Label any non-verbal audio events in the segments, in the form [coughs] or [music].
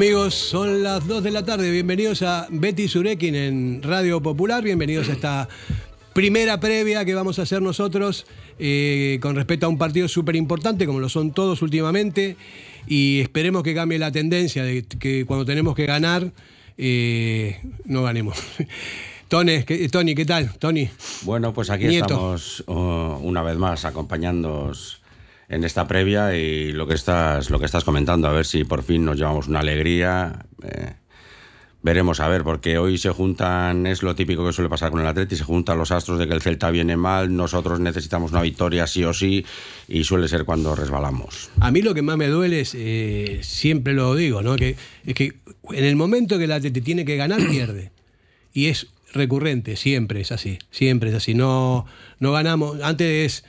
Amigos, son las 2 de la tarde. Bienvenidos a Betty Surekin en Radio Popular. Bienvenidos a esta primera previa que vamos a hacer nosotros eh, con respecto a un partido súper importante, como lo son todos últimamente. Y esperemos que cambie la tendencia de que cuando tenemos que ganar, eh, no ganemos. [laughs] Tony, ¿qué, Tony, ¿qué tal? Tony. Bueno, pues aquí estamos uh, una vez más acompañándonos en esta previa y lo que estás, lo que estás comentando, a ver si por fin nos llevamos una alegría. Eh, veremos a ver, porque hoy se juntan, es lo típico que suele pasar con el Atleti, se juntan los astros de que el Celta viene mal, nosotros necesitamos una victoria sí o sí, y suele ser cuando resbalamos. A mí lo que más me duele es, eh, siempre lo digo, ¿no? Que, es que en el momento que el Atleti tiene que ganar, [clears throat] pierde. Y es recurrente, siempre es así, siempre es así. No, no ganamos, antes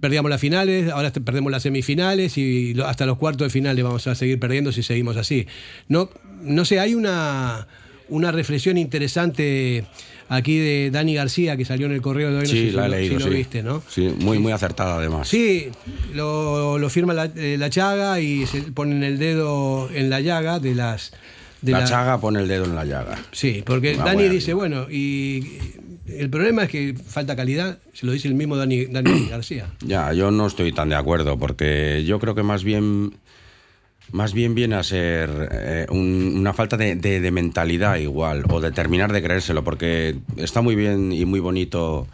perdíamos las finales, ahora perdemos las semifinales y hasta los cuartos de finales vamos a seguir perdiendo si seguimos así. No, no sé, hay una, una reflexión interesante aquí de Dani García que salió en el correo de hoy. Sí, no la he leído, lo viste, ¿no? Sí, muy, muy acertada además. Sí, lo, lo firma la, eh, la, chaga y se ponen el dedo en la llaga de las. De la, chaga pone el dedo en la llaga. Sí, porque Dani dice, bueno, y el problema es que falta calidad, se lo dice el mismo Dani, Dani [clears throat] García. Ya, yo no estoy tan de acuerdo, porque yo creo que más bien, más bien viene a ser eh, un, una falta de, de, de, mentalidad igual, o de terminar de creérselo, porque está muy bien y muy bonito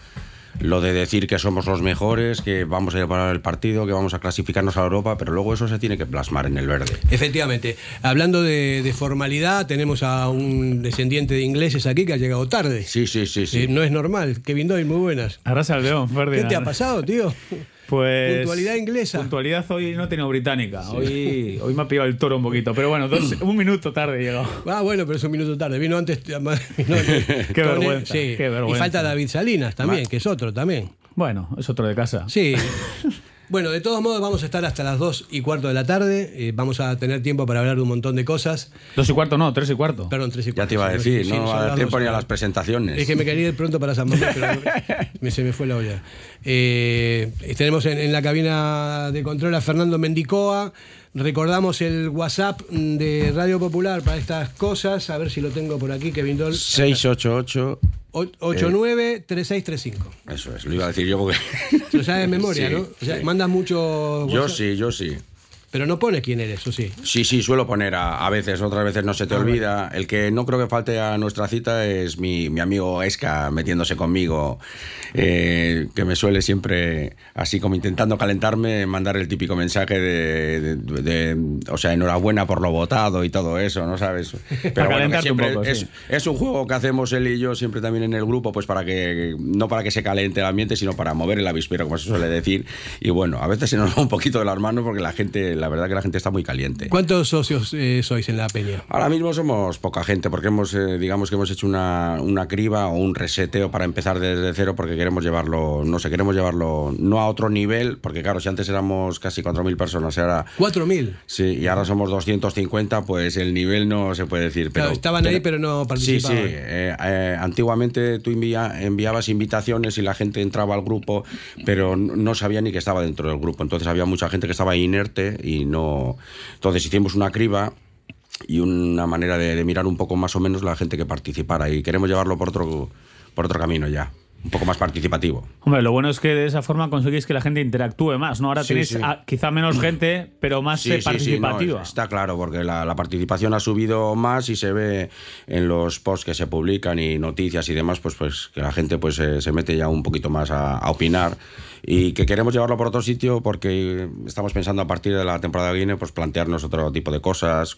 lo de decir que somos los mejores, que vamos a llevar el partido, que vamos a clasificarnos a Europa, pero luego eso se tiene que plasmar en el verde. Efectivamente. Hablando de, de formalidad, tenemos a un descendiente de ingleses aquí que ha llegado tarde. Sí, sí, sí. sí. Eh, no es normal. Kevin Doyle, muy buenas. Ahora León, Ferdinand. ¿Qué te ha pasado, tío? [laughs] Pues. Puntualidad inglesa. Puntualidad hoy no he tenido británica. Sí. Hoy, hoy me ha pillado el toro un poquito. Pero bueno, dos, un minuto tarde llegado. Ah, bueno, pero es un minuto tarde. Vino antes. [laughs] Vino antes qué, vergüenza, sí. qué vergüenza. Y falta David Salinas también, que es otro también. Bueno, es otro de casa. Sí. [laughs] Bueno, de todos modos vamos a estar hasta las 2 y cuarto de la tarde. Eh, vamos a tener tiempo para hablar de un montón de cosas. Dos y cuarto no, tres y cuarto. Perdón, tres y cuarto. Ya te iba a decir, sí, no va a dar tiempo ni a las presentaciones. Es que me quería ir pronto para San Mamés, pero [laughs] me, se me fue la olla. Eh, tenemos en, en, la cabina de control a Fernando Mendicoa. Recordamos el WhatsApp de Radio Popular para estas cosas. A ver si lo tengo por aquí, Kevin Dol. 688 893635. Eh, eso es, lo iba a decir yo porque. Lo sabes de memoria, [laughs] sí, ¿no? O sea, sí. mandas mucho. Yo sí, yo sí. Pero no pones quién eres, ¿o sí? Sí, sí, suelo poner a, a veces, otras veces no se te ah, olvida. Vale. El que no creo que falte a nuestra cita es mi, mi amigo Esca metiéndose conmigo, eh, que me suele siempre, así como intentando calentarme, mandar el típico mensaje de, de, de, o sea, enhorabuena por lo votado y todo eso, ¿no sabes? [laughs] Pero bueno, siempre un poco, es, sí. es, un juego que hacemos él y yo siempre también en el grupo, pues para que, no para que se caliente el ambiente, sino para mover el avispero, como se suele decir. Y bueno, a veces se nos va un poquito de las manos porque la gente la verdad que la gente está muy caliente. ¿Cuántos socios eh, sois en la peña? Ahora mismo somos poca gente, porque hemos, eh, digamos que hemos hecho una, una, criba o un reseteo para empezar desde cero, porque queremos llevarlo, no sé, queremos llevarlo no a otro nivel, porque claro, si antes éramos casi 4.000 personas, ahora... ¿4.000? Sí, y ahora somos 250, pues el nivel no se puede decir. Pero, claro, estaban ahí, pero no participaban. Sí, sí. Eh, antiguamente tú envía, enviabas invitaciones y la gente entraba al grupo, pero no sabía ni que estaba dentro del grupo. Entonces había mucha gente que estaba inerte y no entonces hicimos una criba y una manera de, de, mirar un poco más o menos la gente que participara y queremos llevarlo por otro, por otro camino ya. Un poco más participativo. Hombre, lo bueno es que de esa forma conseguís que la gente interactúe más, ¿no? Ahora Sí, tenéis sí. a- quizá menos gente, pero más eh, Sí, sí, sí, no, participativa. está claro, porque la, la participación ha subido más y se ve en los posts que se publican y noticias y demás, pues, pues que la gente pues, eh, se mete ya un poquito más a, a opinar y que queremos llevarlo por otro sitio porque estamos pensando a partir de la temporada que viene pues plantearnos otro tipo de cosas,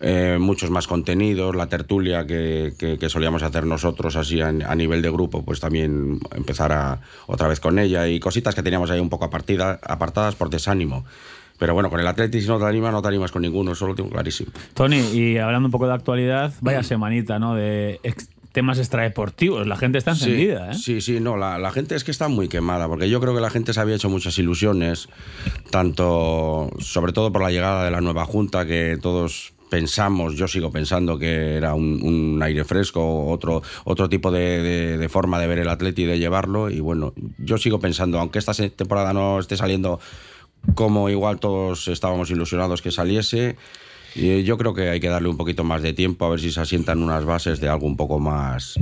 eh, muchos más contenidos, la tertulia que, que, que solíamos hacer nosotros así a, a, nivel de grupo, pues también empezar a, otra vez con ella y cositas que teníamos ahí un poco apartida, apartadas por desánimo. Pero bueno, con el Atlético si no te animas, no te animas con ninguno, eso lo tengo clarísimo. Tony, y hablando un poco de actualidad, vaya [clears throat] semanita, ¿no? De ex temas extradeportivos. La gente está encendida, sí, ¿eh? Sí, sí, no, la, la, gente es que está muy quemada, porque yo creo que la gente se había hecho muchas ilusiones, tanto, sobre todo por la llegada de la nueva Junta, que todos pensamos, yo sigo pensando que era un, un aire fresco, otro, otro tipo de, de, de, forma de ver el Atleti y de llevarlo. Y bueno, yo sigo pensando, aunque esta temporada no esté saliendo como igual todos estábamos ilusionados que saliese, y yo creo que hay que darle un poquito más de tiempo a ver si se asientan unas bases de algo un poco más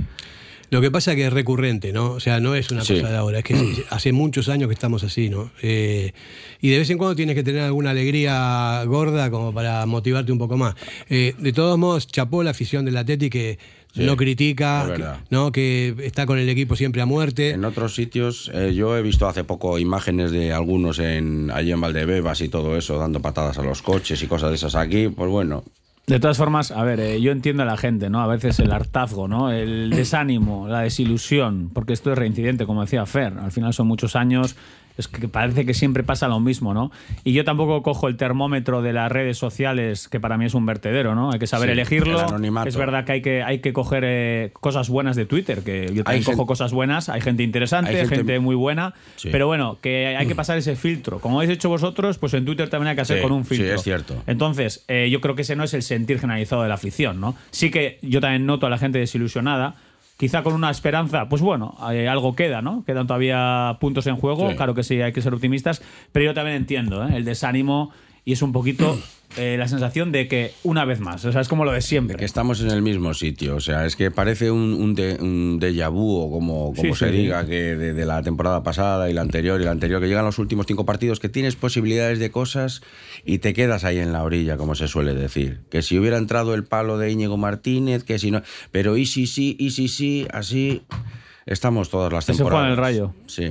lo que pasa es que es recurrente, ¿no? O sea, no es una sí. cosa de ahora, es que [clears throat] hace muchos años que estamos así, ¿no? Eh, y de vez en cuando tienes que tener alguna alegría gorda como para motivarte un poco más. Eh, de todos modos, chapó la afición del Atleti que sí, no critica, que, ¿no? que está con el equipo siempre a muerte. En otros sitios, eh, yo he visto hace poco imágenes de algunos en, allí en Valdebebas y todo eso, dando patadas a los coches y cosas de esas aquí, pues bueno, de todas formas, a ver, eh, yo entiendo a la gente, ¿no? A veces el hartazgo, ¿no? El desánimo, la desilusión, porque esto es reincidente, como decía Fer. Al final son muchos años, es que parece que siempre pasa lo mismo, ¿no? Y yo tampoco cojo el termómetro de las redes sociales, que para mí es un vertedero, ¿no? Hay que saber sí, elegirlo. Es verdad que hay que, hay que coger eh, cosas buenas de Twitter, que yo también hay cojo gente, cosas buenas, hay gente interesante, hay gente, gente muy buena, sí. pero bueno, que hay que pasar ese filtro. Como habéis hecho vosotros, pues en Twitter también hay que hacer sí, con un filtro. Sí, es cierto. Entonces, eh, yo creo que ese no es el sentir generalizado de la afición, ¿no? Sí que yo también noto a la gente desilusionada, quizá con una esperanza, pues bueno, eh, algo queda, ¿no? Quedan todavía puntos en juego, sí. claro que sí, hay que ser optimistas, pero yo también entiendo ¿eh? el desánimo y es un poquito [clears throat] eh, la sensación de que una vez más, o sea, es como lo de siempre. De que estamos en el mismo sitio, o sea, es que parece un, un, de, un déjà vu o como, como sí, se sí, diga, que de, de, la temporada pasada y la anterior y la anterior, que llegan los últimos cinco partidos, que tienes posibilidades de cosas y te quedas ahí en la orilla, como se suele decir. Que si hubiera entrado el palo de Íñigo Martínez, que si no... Pero y si sí, y si sí, así estamos todas las temporadas. Se juega en el rayo. Sí.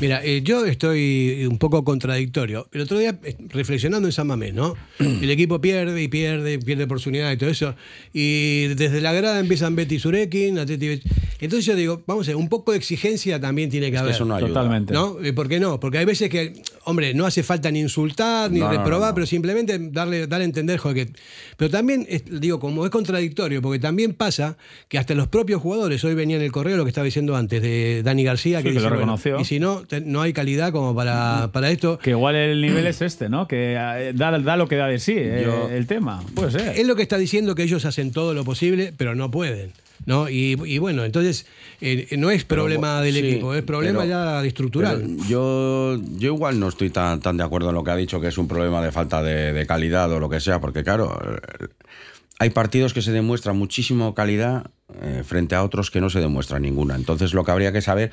Mira, eh, yo estoy un poco contradictorio. El otro día, eh, reflexionando en San Mamés, ¿no? [clears throat] El equipo pierde y pierde, pierde oportunidad y todo eso. Y desde la grada empiezan Betty Surekin, Atleti Entonces yo digo, vamos a ver, un poco de exigencia también tiene que es haber. Que eso no ayuda. Totalmente. ¿No? Eh, ¿Por qué no? Porque hay veces que, hombre, no hace falta ni insultar, ni no, reprobar, no, no, pero simplemente darle, darle a entender, joder, que... Pero también, digo, como es contradictorio, porque también pasa que hasta los propios jugadores, hoy venía en el correo lo que estaba diciendo antes, de Dani García, sí, que, que dice, lo reconoció. Bueno, y si no, no hay calidad como para, para esto. Que igual el nivel es este, ¿no? Que eh, da, da lo que da de sí eh, Yo, el tema. Puede ser. Es lo que está diciendo que ellos hacen todo lo posible, pero no pueden. ¿No? Y, y bueno, entonces eh, no es problema pero, del sí, equipo, es problema ya estructural. Yo, yo igual no estoy tan, tan de acuerdo en lo que ha dicho, que es un problema de falta de, de calidad o lo que sea, porque claro, hay partidos que se demuestra muchísimo calidad eh, frente a otros que no se demuestra ninguna. Entonces lo que habría que saber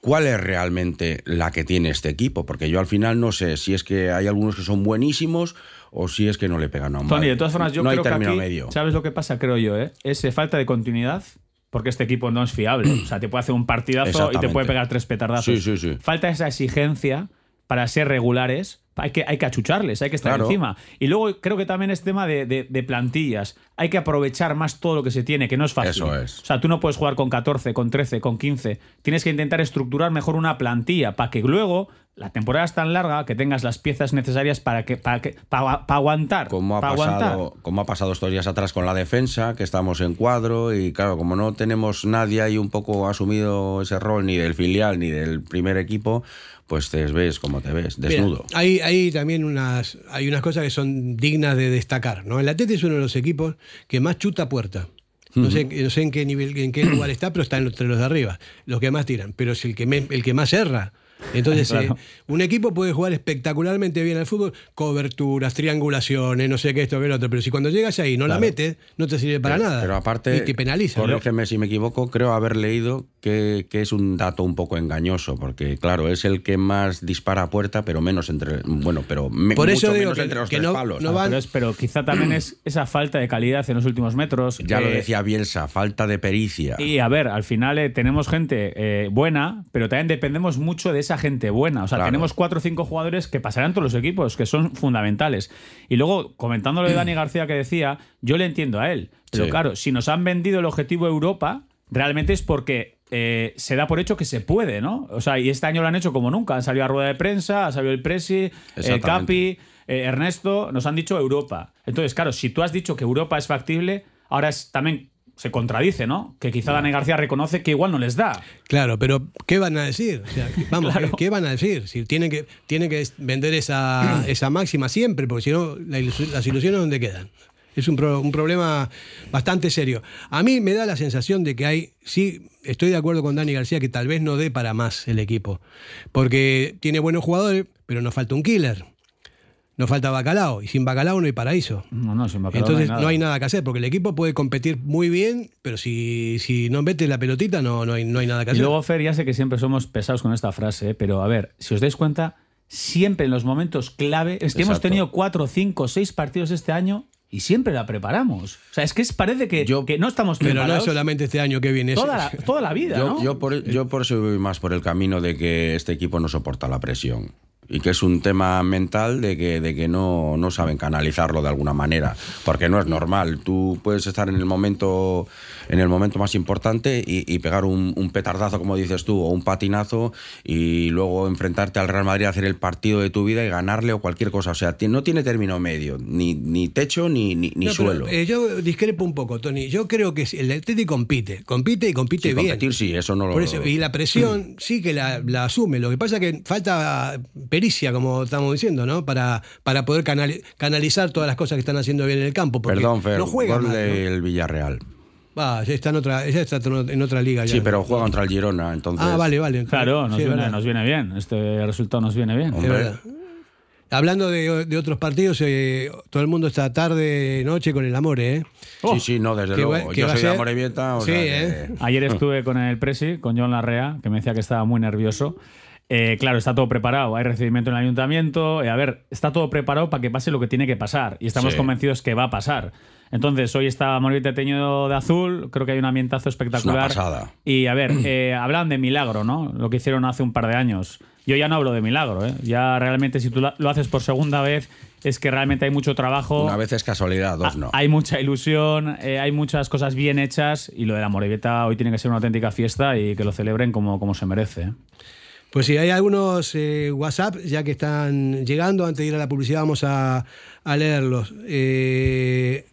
cuál es realmente la que tiene este equipo, porque yo al final no sé si es que hay algunos que son buenísimos o si es que no le pegan a un Tony, de todas formas, yo no creo hay que aquí, medio. ¿sabes lo que pasa? Creo yo, ¿eh? Es falta de continuidad porque este equipo no es fiable. O sea, te puede hacer un partidazo y te puede pegar tres petardazos. Sí, sí, sí. Falta esa exigencia para ser regulares. Hay que, hay que achucharles, hay que estar Claro. encima. Y luego creo que también es tema de, de- de plantillas. Hay que aprovechar más todo lo que se tiene, que no es fácil. Eso es. O sea, tú no puedes jugar con 14, con 13, con 15. Tienes que intentar estructurar mejor una plantilla para que luego la temporada es tan larga que tengas las piezas necesarias para que para, que, para, para aguantar. Como ha, para pasado, aguantar. como ha pasado estos días atrás con la defensa, que estamos en cuadro y claro, como no tenemos nadie ahí un poco asumido ese rol ni del filial ni del primer equipo, pues te ves como te ves, desnudo. Mira, hay, hay también unas, hay unas cosas que son dignas de destacar. ¿no? El Atleti es uno de los equipos que más chuta puerta. No sé, no sé en qué nivel, en qué lugar está, pero está entre los de arriba, los que más tiran, pero es el que, me, el que más erra. Entonces, [laughs] Claro. eh, un equipo puede jugar espectacularmente bien al fútbol, coberturas, triangulaciones, no sé qué, esto, qué lo otro, pero si cuando llegas ahí no la metes, no te sirve para pero, nada. Pero aparte, y te penaliza. ¿no? corrígeme si me equivoco, creo haber leído que, que es un dato un poco engañoso, porque claro, es el que más dispara a puerta, pero menos entre, bueno, pero me, Por eso mucho digo menos que- entre los que tres no- palos. no van- pero, es- pero quizá también es [clears throat] esa falta de calidad en los últimos metros. Ya lo eh, decía Bielsa, falta de pericia. Y a ver, al final eh, tenemos gente eh, buena, pero también dependemos mucho de esa gente buena. O sea, Claro. tenemos cuatro o cinco jugadores que pasarán todos los equipos, que son fundamentales. Y luego, comentándolo de [clears throat] Dani García que decía, yo le entiendo a él. Pero Sí. claro, si nos han vendido el objetivo Europa, realmente es porque eh, se da por hecho que se puede, ¿no? O sea, y este año lo han hecho como nunca. Han salido a rueda de prensa, ha salido el Presi, el Exactamente. Capi, eh, Ernesto, nos han dicho Europa. Entonces, claro, si tú has dicho que Europa es factible, ahora es también se contradice, ¿no? Que quizá Dani García reconoce que igual no les da. Claro, pero ¿qué van a decir? O sea, [laughs] vamos, Claro. ¿qué, qué van a decir? Si tienen que, tienen que vender esa, [clears throat] esa máxima siempre, porque si no, la ilusión- las ilusiones ¿dónde quedan? Es un, pro- un problema bastante serio. A mí me da la sensación de que hay, sí, estoy de acuerdo con Dani García, que tal vez no dé para más el equipo. Porque tiene buenos jugadores, pero nos falta un killer. Nos falta bacalao. Y sin bacalao no hay paraíso. No, no, sin bacalao Entonces no hay, no hay nada que hacer, porque el equipo puede competir muy bien, pero si, si no metes la pelotita no, no, hay, no hay nada que Y hacer. luego, Fer, ya sé que siempre somos pesados con esta frase, ¿eh? pero a ver, si os dais cuenta, siempre en los momentos clave, es que hemos tenido cuatro, cinco, seis partidos este año y siempre la preparamos. O sea, es que es- parece que, Yo- que no estamos pero no es preparados solamente este año que viene. toda, la, [laughs] toda la vida, Yo, ¿no? yo, por, yo por eso voy más por el camino de que este equipo no soporta la presión. Y que es un tema mental de que, de que no, no saben canalizarlo de alguna manera. Porque no es normal. Tú puedes estar en el momento, en el momento más importante y, y pegar un, un petardazo, como dices tú, o un patinazo, y luego enfrentarte al Real Madrid a hacer el partido de tu vida y ganarle o cualquier cosa. O sea, no tiene término medio, ni, ni techo ni, ni, ni No, pero, suelo. eh, yo discrepo un poco, Tony. Yo creo que el Atlético compite, compite y compite Sí, bien. competir sí, eso no lo... Por eso, y la presión [clears throat] sí que la, la asume. Lo que pasa es que falta pericia, como estamos diciendo, ¿no? Para, para poder canali- canalizar todas las cosas que están haciendo bien en el campo. porque Perdón, Fer, no juega gol mal, ¿no? del Villarreal. Va, ya está en otra, ya está en otra liga. ya. Sí, pero juega contra el Girona, entonces... Ah, vale, vale. Claro, nos, Sí, viene, nos viene bien. Este resultado nos viene bien. Hombre. Hablando de, de otros partidos, eh, todo el mundo está tarde, noche con el amor, ¿eh? Sí, sí, no, desde Que luego. va- que Yo soy de Amorebieta, o Sí, sea ¿eh? Ayer estuve con el Presi, con John Larrea, que me decía que estaba muy nervioso. Eh, claro, está todo preparado. Hay recibimiento en el ayuntamiento. Eh, a ver, está todo preparado para que pase lo que tiene que pasar. Y estamos Sí. convencidos que va a pasar. Entonces, hoy está Morita teñido de azul. Creo que hay un ambientazo espectacular. Es una pasada. Y a ver, eh, [clears throat] hablan de milagro, ¿no? Lo que hicieron hace un par de años. Yo ya no hablo de milagro, ¿eh? Ya realmente, si tú lo haces por segunda vez, es que realmente hay mucho trabajo. Una vez es casualidad, dos no. Hay mucha ilusión, eh, hay muchas cosas bien hechas y lo de la Morevieta hoy tiene que ser una auténtica fiesta y que lo celebren como, como se merece. Pues sí, hay algunos eh, WhatsApp ya que están llegando. Antes de ir a la publicidad vamos a, a leerlos. Eh,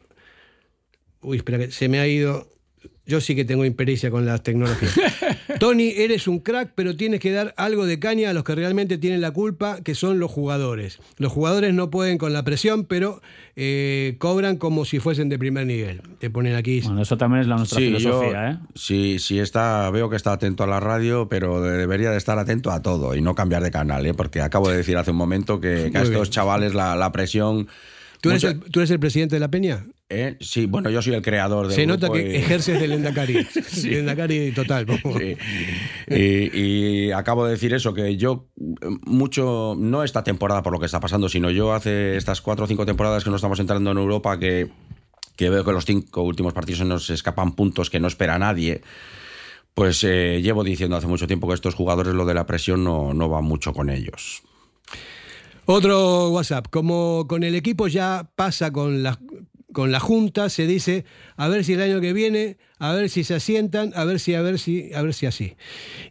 uy, espera, que se me ha ido. Yo sí que tengo impericia con las tecnologías. [laughs] Tony, eres un crack, pero tienes que dar algo de caña a los que realmente tienen la culpa, que son los jugadores. Los jugadores no pueden con la presión, pero eh, cobran como si fuesen de primer nivel. Te ponen aquí. Bueno, eso también es la nuestra Sí, filosofía. yo, ¿eh? sí, sí está, veo que está atento a la radio, pero debería de estar atento a todo y no cambiar de canal, ¿eh? porque acabo de decir hace un momento que, que a estos bien. chavales la, la presión... ¿Tú eres, mucha- el, tú eres el presidente de la Peña? ¿Eh? Sí, bueno, yo soy el creador del Se nota que y- ejerces del [laughs] Endacari. Endacari total. Sí. Y, y acabo de decir eso, que yo mucho, no esta temporada por lo que está pasando, sino yo hace estas cuatro o cinco temporadas que no estamos entrando en Europa, que, que veo que los cinco últimos partidos se nos escapan puntos que no espera nadie. Pues eh, llevo diciendo hace mucho tiempo que estos jugadores lo de la presión no, no va mucho con ellos. Otro WhatsApp. Como con el equipo ya pasa con la, con la Junta, se dice a ver si el año que viene, a ver si se asientan, a ver si, a ver si, a ver si así.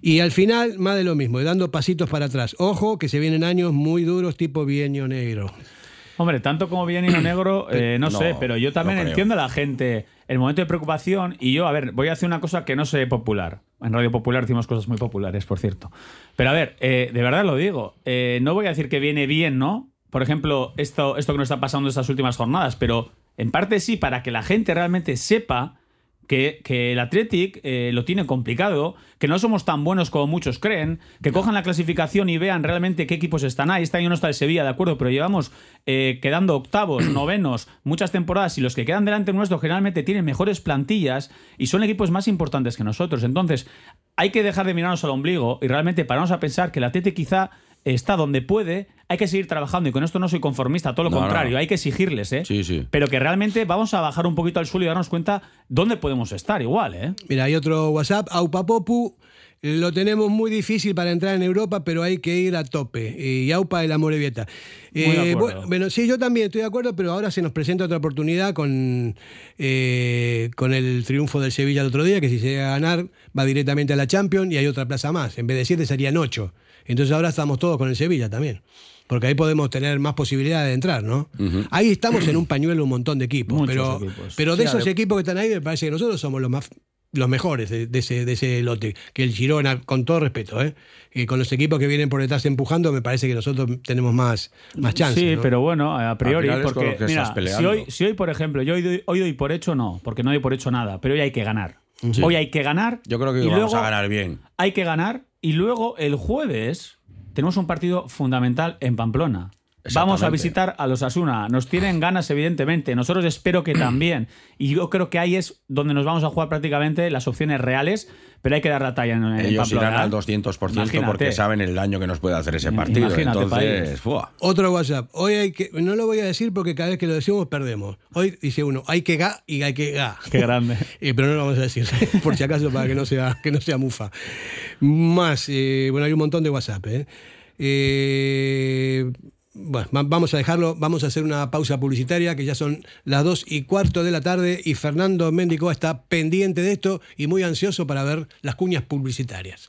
Y al final, más de lo mismo, y dando pasitos para atrás. Ojo, que se vienen años muy duros, tipo bienio negro. Hombre, tanto como bien y no negro, [clears throat] eh, no, No, sé, pero yo también no entiendo a la gente el momento de preocupación y yo, a ver, voy a hacer una cosa que no sé popular. En Radio Popular decimos cosas muy populares, por cierto. Pero a ver, eh, de verdad lo digo, eh, no voy a decir que viene bien, ¿no? Por ejemplo, esto, esto que nos está pasando estas últimas jornadas, pero en parte sí, para que la gente realmente sepa que, que el Athletic eh, lo tiene complicado, que no somos tan buenos como muchos creen, que cojan la clasificación y vean realmente qué equipos están ahí. Este año no está el Sevilla, de acuerdo, pero llevamos eh, quedando octavos, [clears throat] novenos, muchas temporadas y los que quedan delante nuestro generalmente tienen mejores plantillas y son equipos más importantes que nosotros. Entonces, hay que dejar de mirarnos al ombligo y realmente pararnos a pensar que el Athletic quizá está donde puede, hay que seguir trabajando y con esto no soy conformista, todo lo No, contrario, no. hay que exigirles, ¿eh? Sí, sí. Pero que realmente vamos a bajar un poquito al suelo y darnos cuenta dónde podemos estar igual, ¿eh? Mira, hay otro WhatsApp, Aupapopu. Lo tenemos muy difícil para entrar en Europa, pero hay que ir a tope. Y Aupa de acuerdo. bueno, bueno, sí, yo también estoy de acuerdo, pero ahora se nos presenta otra oportunidad con, eh, con el triunfo del Sevilla el otro día, que si se llega a ganar va directamente a la Champions y hay otra plaza más. En vez de siete serían ocho. Entonces ahora estamos todos con el Sevilla también. Porque ahí podemos tener más posibilidades de entrar, ¿no? Ahí estamos en un pañuelo un montón de equipos. Muchos pero, equipos. pero de Sí, esos equipos que están ahí, me parece que nosotros somos los más los mejores de, de ese, de ese lote, que el Girona, con todo respeto, ¿eh? que con los equipos que vienen por detrás empujando, me parece que nosotros tenemos más, más chances. Sí, ¿no? pero bueno, a priori, con porque mira, si hoy, si hoy, por ejemplo, yo hoy doy, hoy doy por hecho, no, porque no doy por hecho nada, pero hoy hay que ganar. Hoy hay que ganar. Yo creo que y vamos luego a ganar bien. Hay que ganar y luego el jueves tenemos un partido fundamental en Pamplona. Vamos a visitar a los Asuna. Nos tienen ganas, evidentemente. Nosotros espero que también. Y yo creo que ahí es donde nos vamos a jugar prácticamente las opciones reales, pero hay que dar la talla en, en Ellos Pamplona. irán al ¿eh? 200% Imagínate. porque saben el daño que nos puede hacer ese partido. imagínate, Entonces. ¡fua! Otro WhatsApp. Hoy hay que. No lo voy a decir porque cada vez que lo decimos perdemos. Hoy dice uno, hay que ga y hay que ga. [laughs] Qué grande. [laughs] Eh, pero no lo vamos a decir, [laughs] por si acaso, para que no sea, que no sea mufa. Más, eh, bueno, hay un montón de WhatsApp. ¿eh? Eh, bueno, va- vamos a dejarlo, vamos a hacer una pausa publicitaria, que ya son las dos y cuarto de la tarde y Fernando Méndico está pendiente de esto y muy ansioso para ver las cuñas publicitarias.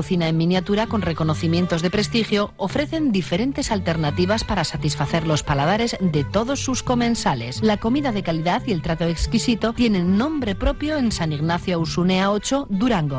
cocina en miniatura con reconocimientos de prestigio ofrecen diferentes alternativas para satisfacer los paladares de todos sus comensales. La comida de calidad y el trato exquisito tienen nombre propio en San Ignacio Usunea 8, Durango.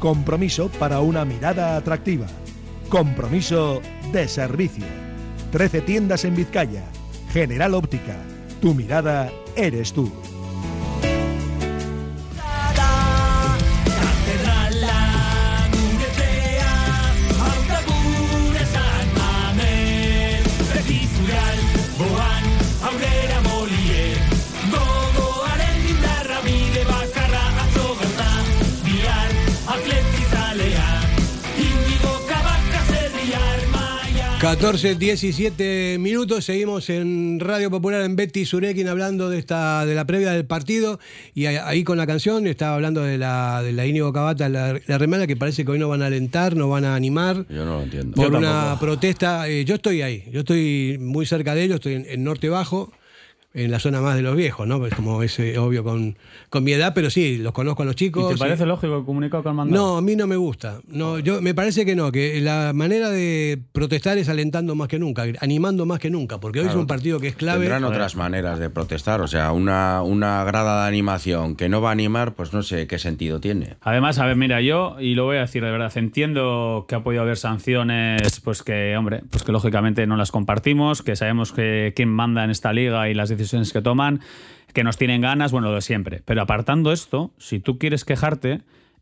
Compromiso para una mirada atractiva. Compromiso de servicio. 13 tiendas en Vizcaya. General Óptica. Tu mirada eres tú. 14, 17 minutos, seguimos en Radio Popular en Betty Surekin hablando de esta de la previa del partido y ahí con la canción estaba hablando de la, de la Íñigo Cabata, la, la remana que parece que hoy no van a alentar, no van a animar. Yo no lo entiendo. Por Yo una tampoco. protesta, eh, yo estoy ahí, yo estoy muy cerca de ellos, estoy en, en Norte Bajo, en la zona más de los viejos, ¿no? Pues como es eh, obvio con, con mi edad, pero sí, los conozco a los ¿Y chicos. te parece y- lógico el comunicado que han mandado? no, a mí no me gusta. No, yo me parece que no, que la manera de protestar es alentando más que nunca, animando más que nunca, porque hoy es un partido que es clave. Tendrán otras maneras de protestar. O sea, una, una grada de animación que no va a animar, pues no sé qué sentido tiene. Además, a ver, mira, yo, y lo voy a decir de verdad, entiendo que ha podido haber sanciones, pues que, hombre, pues que lógicamente no las compartimos, que sabemos que quién manda en esta liga y las decisiones que toman, que nos tienen ganas, bueno, lo de siempre. Pero apartando esto, si tú quieres quejarte,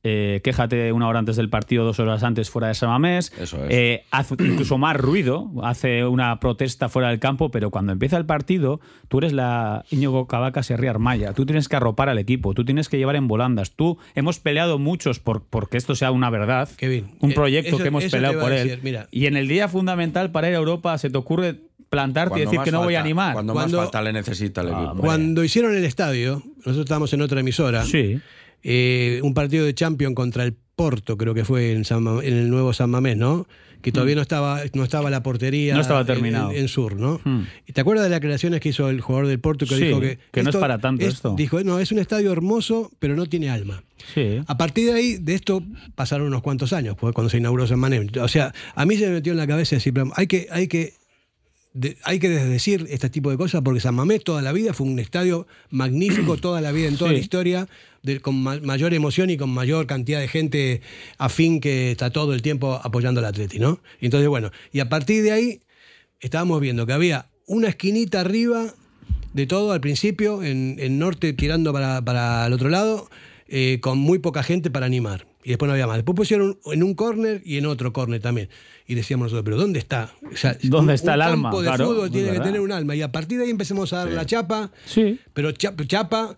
eh, quéjate una hora antes del partido, dos horas antes fuera de Samamés. Eso es. Eh, haz [clears throat] incluso más ruido, hace una protesta fuera del campo, pero cuando empieza el partido, tú eres la Íñigo Cavaca Serri Armaya, tú tienes que arropar al equipo, tú tienes que llevar en volandas. Tú hemos peleado muchos por porque esto sea una verdad, Kevin, un eh, proyecto eso- que hemos peleado por él. mira. y en el día fundamental para ir a Europa se te ocurre plantarte y decir que no voy a animar. Cuando, Cuando- más falta le necesita el equipo. Cuando hicieron el estadio, nosotros estábamos en otra emisora, Sí. eh, un partido de Champions contra el Porto, creo que fue en, San Ma- en el nuevo San Mamés, ¿no? que todavía no estaba no estaba la portería No estaba en- terminado. en, en sur, ¿no? Mm. ¿Y te acuerdas de las creaciones que hizo el jugador del Porto que Sí, dijo que que no es para tanto esto. Dijo, no, es un estadio hermoso, pero no tiene alma. Sí. A partir de ahí, de esto pasaron unos cuantos años, pues, cuando se inauguró San Manuel. O sea, a mí se me metió en la cabeza decir, hay que, hay que, de- hay que desdecir este tipo de cosas porque San Mamés toda la vida fue un estadio magnífico, [clears throat] toda la vida, en toda Sí. la historia, de- con ma- mayor emoción y con mayor cantidad de gente afín que está todo el tiempo apoyando al Atleti, ¿no? Entonces, bueno, y a partir de ahí estábamos viendo que había una esquinita arriba de todo al principio, en, en norte tirando para, para el otro lado, eh, con muy poca gente para animar. Y después no había más. Después pusieron en un córner y en otro córner también. Y decíamos nosotros, pero ¿dónde está? O sea, ¿Dónde un- está un el alma? campo de Claro, fútbol tiene que tener un alma. Y a partir de ahí empezamos a dar la chapa, Sí. pero chapa, chapa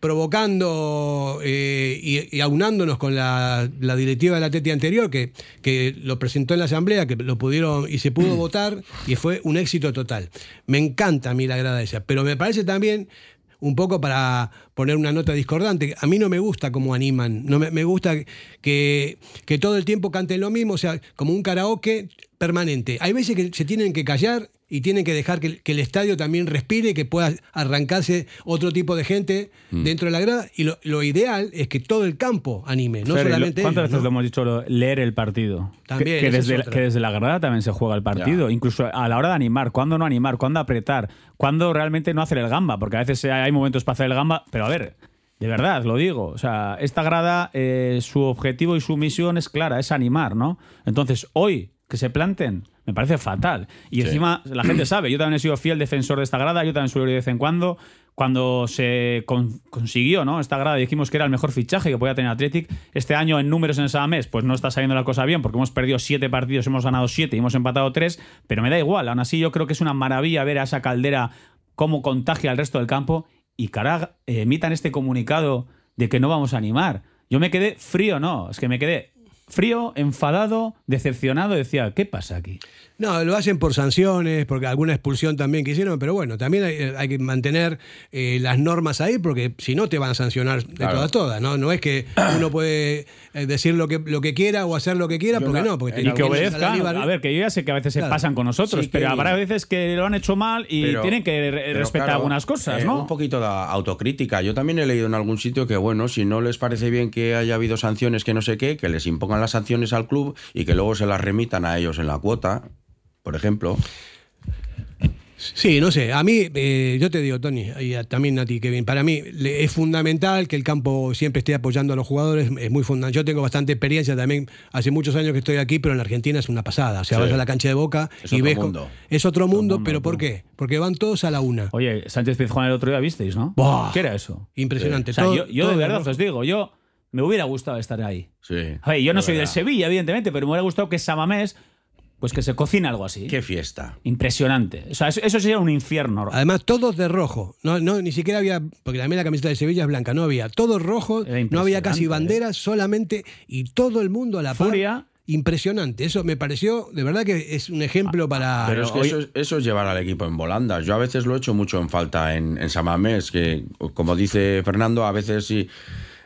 provocando eh, y, y aunándonos con la, la directiva de la TETI anterior, que, que lo presentó en la asamblea, que lo pudieron y se pudo [clears throat] votar, y fue un éxito total. Me encanta a mí la grada esa, pero me parece también un poco para poner una nota discordante. A mí no me gusta cómo animan, no me, gusta que, que todo el tiempo canten lo mismo, o sea, como un karaoke permanente. Hay veces que se tienen que callar y tienen que dejar que, que el estadio también respire y que pueda arrancarse otro tipo de gente dentro de la grada. Y lo, lo ideal es que todo el campo anime, no Fer, y lo- solamente ¿Cuántas veces ¿no? lo hemos dicho? leer el partido. También, Que, que desde, otra. que desde la grada también se juega el partido. Incluso a la hora de animar. ¿Cuándo no animar? ¿Cuándo apretar? ¿Cuándo realmente no hacer el gamba? Porque a veces hay momentos para hacer el gamba. Pero a ver, de verdad, lo digo. O sea, esta grada, eh, su objetivo y su misión es clara, es animar, ¿no? Entonces, hoy, que se planten, me parece fatal. Y encima, la gente sabe, yo también he sido fiel defensor de esta grada, yo también suelo ir de vez en cuando. Cuando se con- consiguió ¿no? esta grada, dijimos que era el mejor fichaje que podía tener Athletic. Este año en números en esa mes, pues no está saliendo la cosa bien, porque hemos perdido siete partidos, hemos ganado siete y hemos empatado tres, pero me da igual. Aún así, yo creo que es una maravilla ver a esa caldera cómo contagia al resto del campo y cara eh, emitan este comunicado de que no vamos a animar. Yo me quedé frío, no, es que me quedé frío, enfadado, decepcionado. Decía, ¿qué pasa aquí? No, lo hacen por sanciones, porque alguna expulsión también quisieron, pero bueno, también hay, hay que mantener eh, las normas ahí, porque si no te van a sancionar de Claro. todas, todas, ¿no? No es que [clears throat] uno puede eh, decir lo que, lo que quiera o hacer lo que quiera, Yo porque no, porque Y que Aníbal- A ver, que yo ya sé que a veces se pasan con nosotros, Sí, pero que- habrá veces que lo han hecho mal y Pero- tienen que respetar claro, algunas cosas, eh, ¿no? Un poquito de autocrítica. Yo también he leído en algún sitio que, bueno, si no les parece bien que haya habido sanciones que no sé qué, que les impongan las sanciones al club y que luego se las remitan a ellos en la cuota, por ejemplo. Sí, no sé. A mí, eh, yo te digo, Tony, y a- también a ti, Kevin, para mí le- es fundamental que el campo siempre esté apoyando a los jugadores. Es muy fundamental. Yo tengo bastante experiencia también. Hace muchos años que estoy aquí, pero en la Argentina es una pasada. O sea, Sí. vas a la cancha de boca Es y otro ves. mundo. Es otro mundo, mundo, pero ¿por qué? Porque van todos a la una. Oye, Sánchez Pizjuán el otro día visteis, ¿no? ¿Qué era eso? Impresionante. O sea, Todo- yo, yo todo de verdad rojo. os digo, yo me hubiera gustado estar ahí. Sí. A ver, yo no soy del verdad. Sevilla, evidentemente, pero me hubiera gustado que Samamés, pues que se cocine algo así. Qué fiesta. Impresionante. O sea, eso, eso sería un infierno. Además, todos de rojo. No, no, ni siquiera había, porque también la camiseta de Sevilla es blanca, no había. Todos rojos, no había casi impresionante, banderas, solamente, y todo el mundo a la par. Furia. Impresionante. Eso me pareció, de verdad que es un ejemplo para. Pero es que hoy- eso, es- eso es llevar al equipo en volandas. Yo a veces lo he hecho mucho en falta en, en Samamés, que como dice Fernando, a veces sí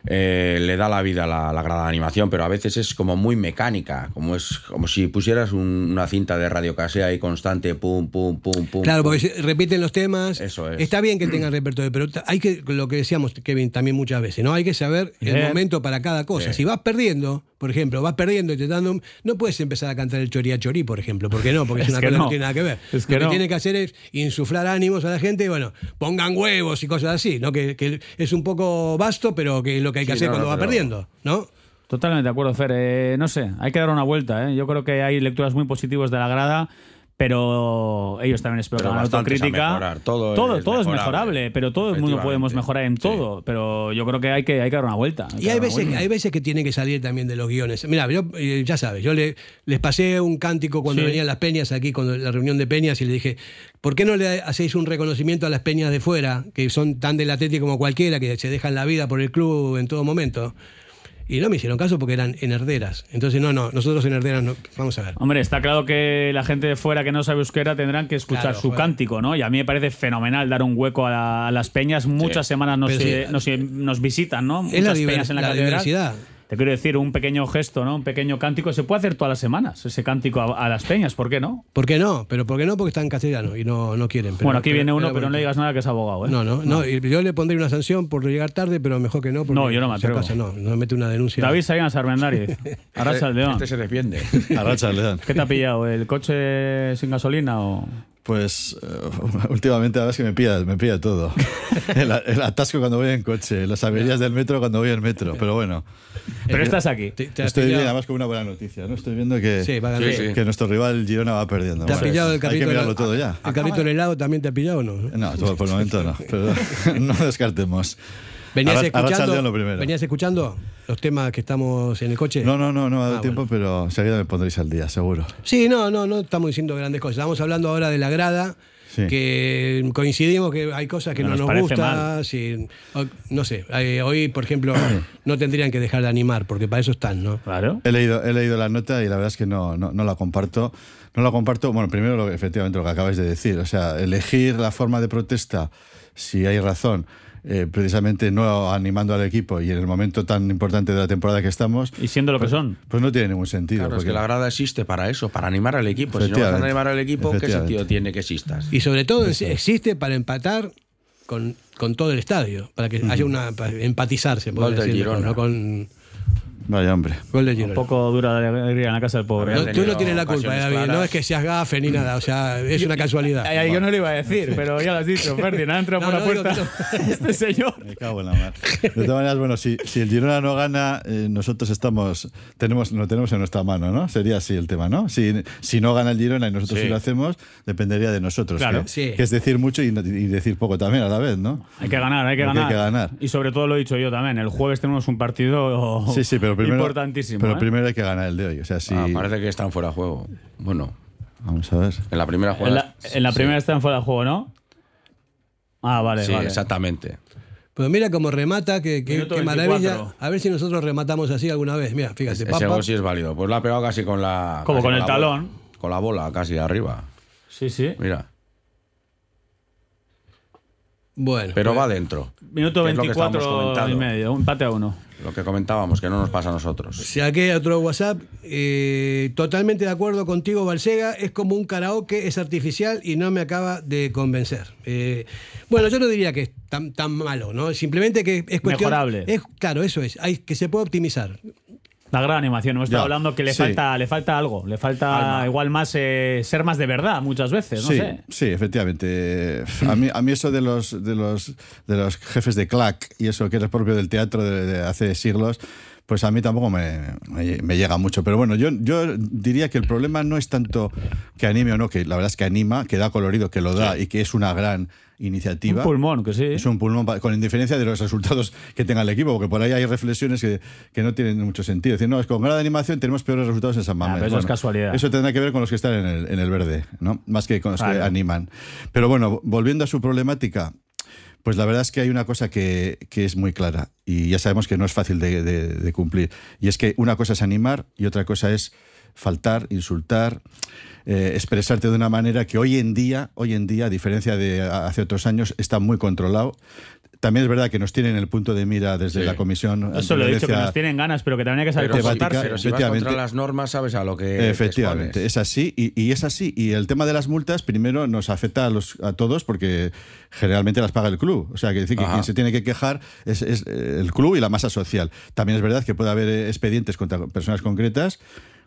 eh, le da la vida a la, la grada de animación, pero a veces es como muy mecánica, como es como si pusieras un- una cinta de radiocasea ahí constante, pum, pum, pum, pum. Claro, pum. porque repiten los temas. Eso es. Está bien que tengan repertorio, pero hay que, lo que decíamos, Kevin, también muchas veces, ¿no? Hay que saber el momento para cada cosa. Si vas perdiendo, por ejemplo, vas perdiendo y te dando. un- No puedes empezar a cantar el choría chorí, por ejemplo, porque no, porque es, [laughs] Es una que cosa que no. tiene nada que ver. Es que lo que no. tiene que hacer es insuflar ánimos a la gente y, bueno, pongan huevos y cosas así, ¿no? Que, que es un poco vasto, pero que es lo que hay que Sí, hacer no, cuando va perdiendo, ¿no? Totalmente de acuerdo, Fer. Eh, no sé, hay que dar una vuelta. ¿eh? Yo creo que hay lecturas muy positivas de la grada, pero ellos también espero Pero que hagan bastante es a autocrítica. Todo todo, es todo es mejorable. mejorable, pero todo el mundo podemos mejorar en Sí. todo. Pero yo creo que hay que, hay que dar una vuelta. Y hay veces, vuelta. hay veces que tiene que salir también de los guiones. Mira, yo, eh, ya sabes, yo le, les pasé un cántico cuando Sí. venían las peñas aquí, cuando la reunión de peñas, y le dije, ¿por qué no le hacéis un reconocimiento a las peñas de fuera, que son tan del Atlético como cualquiera, que se dejan la vida por el club en todo momento? Y no me hicieron caso porque eran en herderas. Entonces, no, no, nosotros en herderas no. Vamos a ver. Hombre, está claro que la gente de fuera que no sabe euskera tendrán que escuchar Claro, su joder. cántico, ¿no? Y a mí me parece fenomenal dar un hueco a, la- a las peñas. Muchas semanas nos, Pero sí. nos, nos visitan, ¿no? Es la, Muchas peñas en la, la catedral. diversidad. Te quiero decir, un pequeño gesto, ¿no? Un pequeño cántico. Se puede hacer todas las semanas, ese cántico a, a las peñas, ¿por qué no? ¿Por qué no? Pero ¿por qué no? Porque está en castellano y no, no quieren. Pero- bueno, aquí viene uno, pero, no le digas nada que es abogado, ¿eh? No, no, no, yo le pondré una sanción por llegar tarde, pero mejor que no. porque No, yo no me si atrevo. acaso no, no mete una denuncia. David Salinas Armendariz, [laughs] Arracha el León. Este se defiende. Arracha León. ¿Qué te ha pillado? ¿El coche sin gasolina o...? Pues eh, [laughs] últimamente la verdad es que me pilla, me pilla todo. [laughs] El, el atasco cuando voy en coche, las averías del metro cuando voy en metro. Pero bueno, Pero estás aquí. Te, te ha estoy pillado- bien, además con una buena noticia. ¿no? Estoy viendo que, Sí, va a ganar. Sí, sí. que nuestro rival Girona va perdiendo. ¿Te ha Bueno, pillado el Hay carrito que del- mirarlo todo ya. ¿El carrito del helado también te ha pillado o no? No, por el momento no. Pero [laughs] no descartemos. ¿Venías Arra- escuchando, lo primero. ¿Venías escuchando los temas que estamos en el coche? No, no, no, no ha dado Ah, tiempo, pero enseguida me pondréis al día, seguro. Sí, no, no, no estamos diciendo grandes cosas. Estamos hablando ahora de la grada, Sí. que coincidimos que hay cosas que No no, nos gustan. sí, no sé, eh, hoy, por ejemplo, [coughs] no tendrían que dejar de animar, porque para eso están, ¿no? Claro. He leído, he leído la nota y la verdad es que no, no, no la comparto. No la comparto, bueno, primero lo, efectivamente lo que acabáis de decir, o sea, elegir la forma de protesta, si hay razón, eh, precisamente no animando al equipo y en el momento tan importante de la temporada que estamos, Y siendo lo que son. pues no tiene ningún sentido. Claro, es porque- que la grada existe para eso, para animar al equipo. Si no vas a animar al equipo, ¿qué sentido tiene que existas? Y sobre todo existe para empatar con, con todo el estadio, para que haya una para empatizarse, por decirlo. ¿no? con Vaya hombre. gol de Un Girona. poco dura la alegría en la casa del pobre. No, Había tú no tienes la culpa, eh, David. No claras. es que seas gafe ni nada. O sea, es una casualidad. Ay, ay, yo no lo iba a decir, pero ya lo has dicho, [laughs] Ferdinand. Ha entrado No, por la no, digo puerta [laughs] este señor. Me cago en la mar. De todas maneras, bueno, si, si el Girona no gana, eh, nosotros estamos, tenemos, lo tenemos en nuestra mano, ¿no? Sería así el tema, ¿no? Si, si no gana el Girona y nosotros sí, Sí. lo hacemos, dependería de nosotros. Claro. que, Sí. que es decir mucho y, no- y decir poco también a la vez, ¿no? Hay que ganar, hay que Porque hay ganar. que ganar. Y sobre todo lo he dicho yo también. El jueves tenemos un partido Sí, sí, pero primero, importantísimo. pero ¿eh? primero hay que ganar el de hoy. O sea, si, Ah, parece que están fuera de juego. Bueno, Vamos a ver. en la primera en jugada. la, en la sí. primera están fuera de juego, ¿no? Ah, vale, Sí, vale. exactamente. Pues mira cómo remata, que, que- que 24. maravilla. A ver si nosotros rematamos así alguna vez. Mira, fíjate, Ese papá. gol sí es válido. Pues la ha pegado casi con la. Como con el talón. bola. Con la bola, casi arriba. Sí, sí. Mira. Bueno, Pero pues, va dentro. Minuto Que es lo que estábamos 24 y medio. Un empate a uno. Lo que comentábamos, que no nos pasa a nosotros. Saqué otro WhatsApp. eh, totalmente de acuerdo contigo, Balsega. Es como un karaoke, es artificial y no me acaba de convencer. Eh, bueno, yo no diría que es tan, tan malo, ¿no? Simplemente que es cuestión. Mejorable. Es, claro, eso es. Hay, que se puede optimizar. La gran animación. Hemos estado Ya, hablando que le, sí. falta, le falta algo. Le falta igual más eh, ser más de verdad muchas veces. No sí, sé. sí, efectivamente. A mí, a mí eso de los, de, los, de los jefes de clac y eso que es propio del teatro de, de hace siglos, pues a mí tampoco me, me- me llega mucho. Pero bueno, yo, yo diría que el problema no es tanto que anime o no, que la verdad es que anima, que da colorido, que lo da y que es una gran iniciativa. Un pulmón, que sí. Es un pulmón, con indiferencia de los resultados que tenga el equipo, porque por ahí hay reflexiones que, que no tienen mucho sentido. Es decir, no, es que con grada de animación tenemos peores resultados en San Mamés. Ah, pero eso es casualidad. Eso tendrá que ver con los que están en el, en el verde, ¿no? Más que con los que animan. Pero bueno, volviendo a su problemática, pues la verdad es que hay una cosa que, es muy clara y ya sabemos que no es fácil de cumplir. Y es que una cosa es animar y otra cosa es faltar, insultar, eh, expresarte de una manera que hoy en día, hoy en día, a diferencia de hace otros años, está muy controlado. También es verdad que nos tienen el punto de mira desde Sí. la comisión. Eso lo he dicho, que nos tienen ganas, pero que también hay que saber Pero, si, Temática, comportarse. pero si vas contra las normas, sabes a lo que. te Efectivamente, es así y, y es así. Y el tema de las multas primero nos afecta a, los, a todos porque generalmente las paga el club. O sea, que decir que quien se tiene que quejar es, es, el club y la masa social. También es verdad que puede haber expedientes contra personas concretas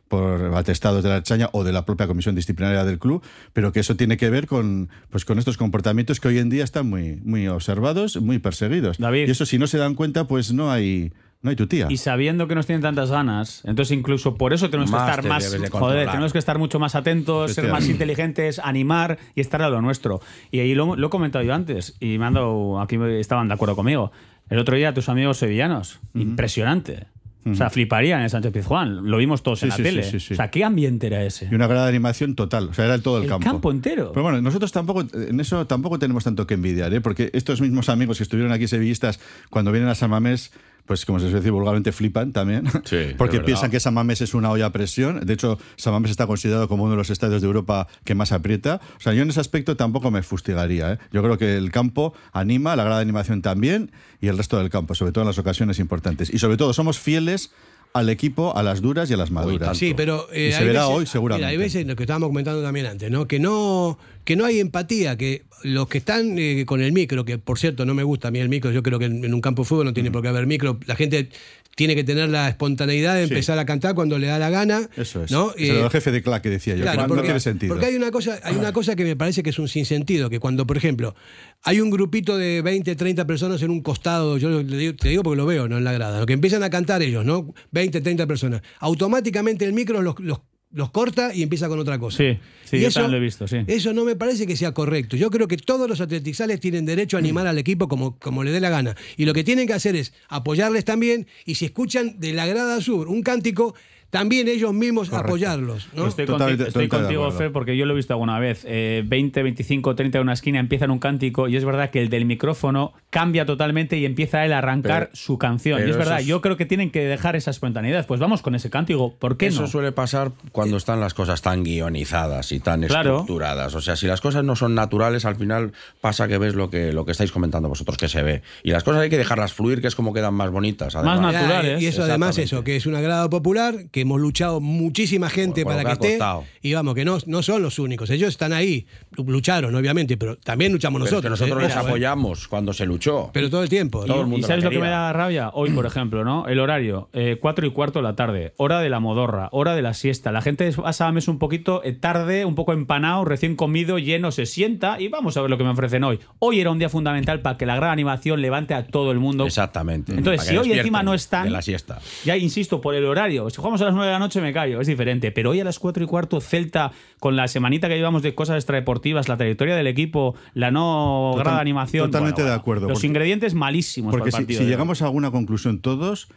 por atestados de la chaña o de la propia comisión disciplinaria del club, pero que eso tiene que ver con, pues, con estos comportamientos que hoy en día están muy, muy observados, muy perseguidos. David. Y eso si no se dan cuenta, pues no hay, no hay tu tía. Y sabiendo que nos tienen tantas ganas, entonces incluso por eso tenemos Más que estar te más, joder, tenemos que estar mucho más atentos, ser más inteligentes, animar y estar a lo nuestro. Y ahí lo, lo he comentado yo antes y me han dado, aquí estaban de acuerdo conmigo. El otro día tus amigos sevillanos, impresionante. O sea, fliparían en el Sánchez Pizjuán. Lo vimos todos Sí, en la sí, tele. sí, sí, sí. O sea, ¿qué ambiente era ese? Y una grada de animación total, o sea, era el todo el, El campo. campo entero. Pero bueno, nosotros tampoco, en eso tampoco tenemos tanto que envidiar, ¿eh? porque estos mismos amigos que estuvieron aquí sevillistas, cuando vienen a San Mamés, pues como se suele decir vulgarmente, flipan también, Sí, [laughs] porque piensan que San Mamés es una olla a presión. De hecho, San Mamés está considerado como uno de los estadios de Europa que más aprieta. O sea, yo en ese aspecto tampoco me fustigaría. ¿eh? Yo creo que el campo anima, la grada de animación también, y el resto del campo, sobre todo en las ocasiones importantes. Y sobre todo, somos fieles al equipo a las duras y a las maduras. Sí, pero eh, Y se verá veces- hoy seguramente. mira, hay veces lo que estábamos comentando también antes, ¿no? Que no que no hay empatía, que los que están eh, con el micro, que por cierto no me gusta a mí el micro, yo creo que en, en un campo de fútbol no tiene por qué haber micro, la gente tiene que tener la espontaneidad de Sí. empezar a cantar cuando le da la gana. Eso es. ¿no? Eh, del jefe de claque decía yo. Claro, que porque, no tiene sentido. porque hay una cosa, hay una cosa que me parece que es un sinsentido, que cuando, por ejemplo, hay un grupito de 20, 30 personas en un costado, yo digo- te digo porque lo veo, no en la grada, lo que empiezan a cantar ellos, ¿no? 20, 30 personas. Automáticamente el micro los, los- los corta y empieza con otra cosa. Sí, sí, Y yo eso- lo he visto, sí. Eso no me parece que sea correcto. Yo creo que todos los atletizales tienen derecho a animar al equipo como, como le dé la gana. Y lo que tienen que hacer es apoyarles también y si escuchan de la grada sur un cántico, también ellos mismos apoyarlos. ¿no? Estoy, Totalmente- contigo, estoy totalmente de contigo, acuerdo. Fer, porque yo lo he visto alguna vez. Eh, 20, 25, 30 en una esquina empiezan un cántico y es verdad que el del micrófono cambia totalmente y empieza él a arrancar Pero- su canción. Y es verdad, eso es- yo creo que tienen que dejar esa espontaneidad. Pues vamos con ese cántico. ¿Por qué Eso no? suele pasar cuando están las cosas tan guionizadas y tan Claro. estructuradas. O sea, si las cosas no son naturales, al final pasa que ves lo que, lo que estáis comentando vosotros, que se ve. Y las cosas hay que dejarlas fluir, que es como quedan más bonitas. además. Más naturales. Y eso además, eso, que es una grada popular, que hemos luchado muchísima gente Por- por para que esté. costado. Y vamos, que no, no son los únicos. Ellos están ahí, lucharon, obviamente, pero también luchamos Pero es que nosotros. nosotros ¿eh? les ¿eh? apoyamos cuando se luchó. Pero todo el tiempo. Todo el mundo ¿Y sabes lo que me da rabia? Hoy, por [clears throat] ejemplo, ¿no? El horario, eh, 4 y cuarto de la tarde, hora de la modorra, hora de la siesta. La gente pasa a mes un poquito eh, tarde, un poco empanado, recién comido, lleno, se sienta y vamos a ver lo que me ofrecen hoy. Hoy era un día fundamental para que la gran animación levante a todo el mundo. Exactamente. Entonces, si hoy encima no están, De la siesta. ya insisto, por el horario. Si jugamos a las 9 de la noche me callo, es diferente. Pero hoy a las 4 y cuarto, Celta, con la semanita que llevamos de cosas extradeportivas, la trayectoria del equipo, la no Total- grada animación. totalmente de acuerdo, Los porque- ingredientes malísimos Porque para si, el partido. si llegamos a alguna conclusión todos,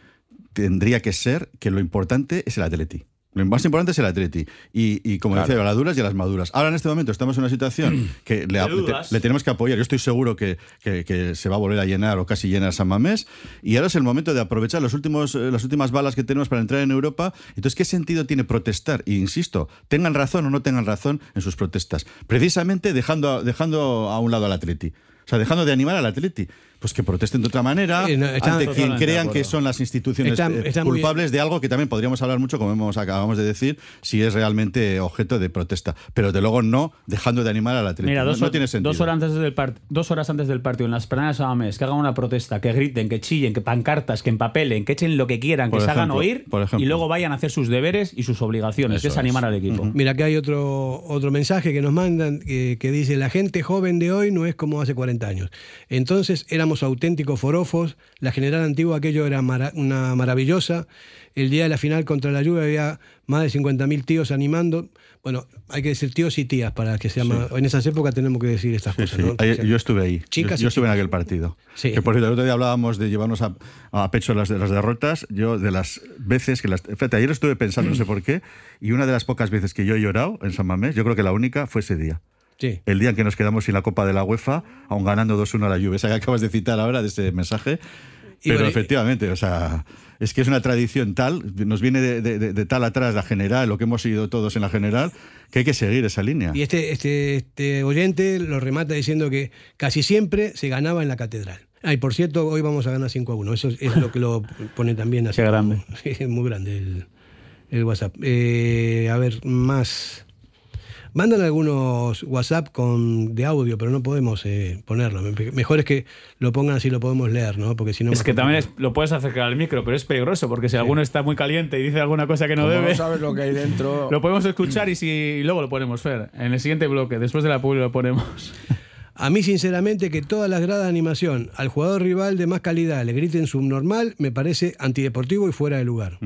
tendría que ser que lo importante es el Atleti. Lo más importante es el Atleti. Y, y como Claro. decía, a las duras y a las maduras. Ahora en este momento estamos en una situación [clears throat] que le, De le- tenemos que apoyar. Yo estoy seguro que, que- que se va a volver a llenar o casi llenar San Mamés. Y ahora es el momento de aprovechar los últimos, eh, las últimas balas que tenemos para entrar en Europa. Entonces, ¿qué sentido tiene protestar? Y insisto, tengan razón o no tengan razón en sus protestas. Precisamente dejando, dejando a un lado al Atleti. O sea, dejando de animar al Atleti. Pues que protesten de otra manera Sí, no, ante quien crean que son las instituciones eh, culpables de algo que también podríamos hablar mucho, como hemos, acabamos de decir, si es realmente objeto de protesta. Pero de luego no dejando de animar al Atleti. Mira, no, dos, no tiene sentido. dos horas antes del part- dos horas antes del partido, en las planas de Samamés, que hagan una protesta, que griten, que chillen, que pancartas, que empapelen, que echen lo que quieran, que se hagan oír por y luego vayan a hacer sus deberes y sus obligaciones, que Eso es animar al equipo. Mira, que hay otro, otro mensaje que nos mandan que, que dice, la gente joven de hoy no es como hace 40 años. Entonces éramos auténticos forofos, la general antigua aquello era mara- una maravillosa, el día de la final contra la lluvia había más de 50.000 tíos animando. Bueno, hay que decir tíos y tías para que sea más... En esas épocas tenemos que decir estas Sí, cosas. sí. ¿no? Yo estuve ahí. chicas yo, estuve en aquel partido. Sí. Que por cierto, el otro día hablábamos de llevarnos a, a pecho las, de las derrotas. Yo, de las veces que las. Fíjate, ayer estuve pensando, no sé por qué, y una de las pocas veces que yo he llorado en San Mamés, yo creo que la única fue ese día. Sí. El día en que nos quedamos sin la Copa de la UEFA, aún ganando 2-1 a la Juve. Esa que acabas de citar ahora de ese mensaje. Y Pero bueno, efectivamente, o sea, es que es una tradición tal, nos viene de, de- de- de tal atrás la general, lo que hemos seguido todos en la general, que hay que seguir esa línea. Y este, este, este oyente lo remata diciendo que casi siempre se ganaba en la catedral. Ay, por cierto, hoy vamos a ganar 5 a 1. Eso es, lo que lo pone también así. Qué grande. [laughs] Sí, muy grande el, el WhatsApp. Eh, a ver, más. Mandan algunos WhatsApp con, de audio, pero no podemos eh, ponerlo. Me- Mejor es que lo pongan así lo podemos leer, ¿no? Porque si no. Es que también es- lo puedes acercar al micro, pero es peligroso porque si alguno está muy caliente y dice alguna cosa que no Como debe, no sabes lo que hay dentro. [laughs] lo podemos escuchar y, si, y luego lo ponemos, Fer. En el siguiente bloque, después de la publi lo ponemos. A mí, sinceramente, que todas las gradas de animación al jugador rival de más calidad le griten subnormal, me parece antideportivo y fuera de lugar.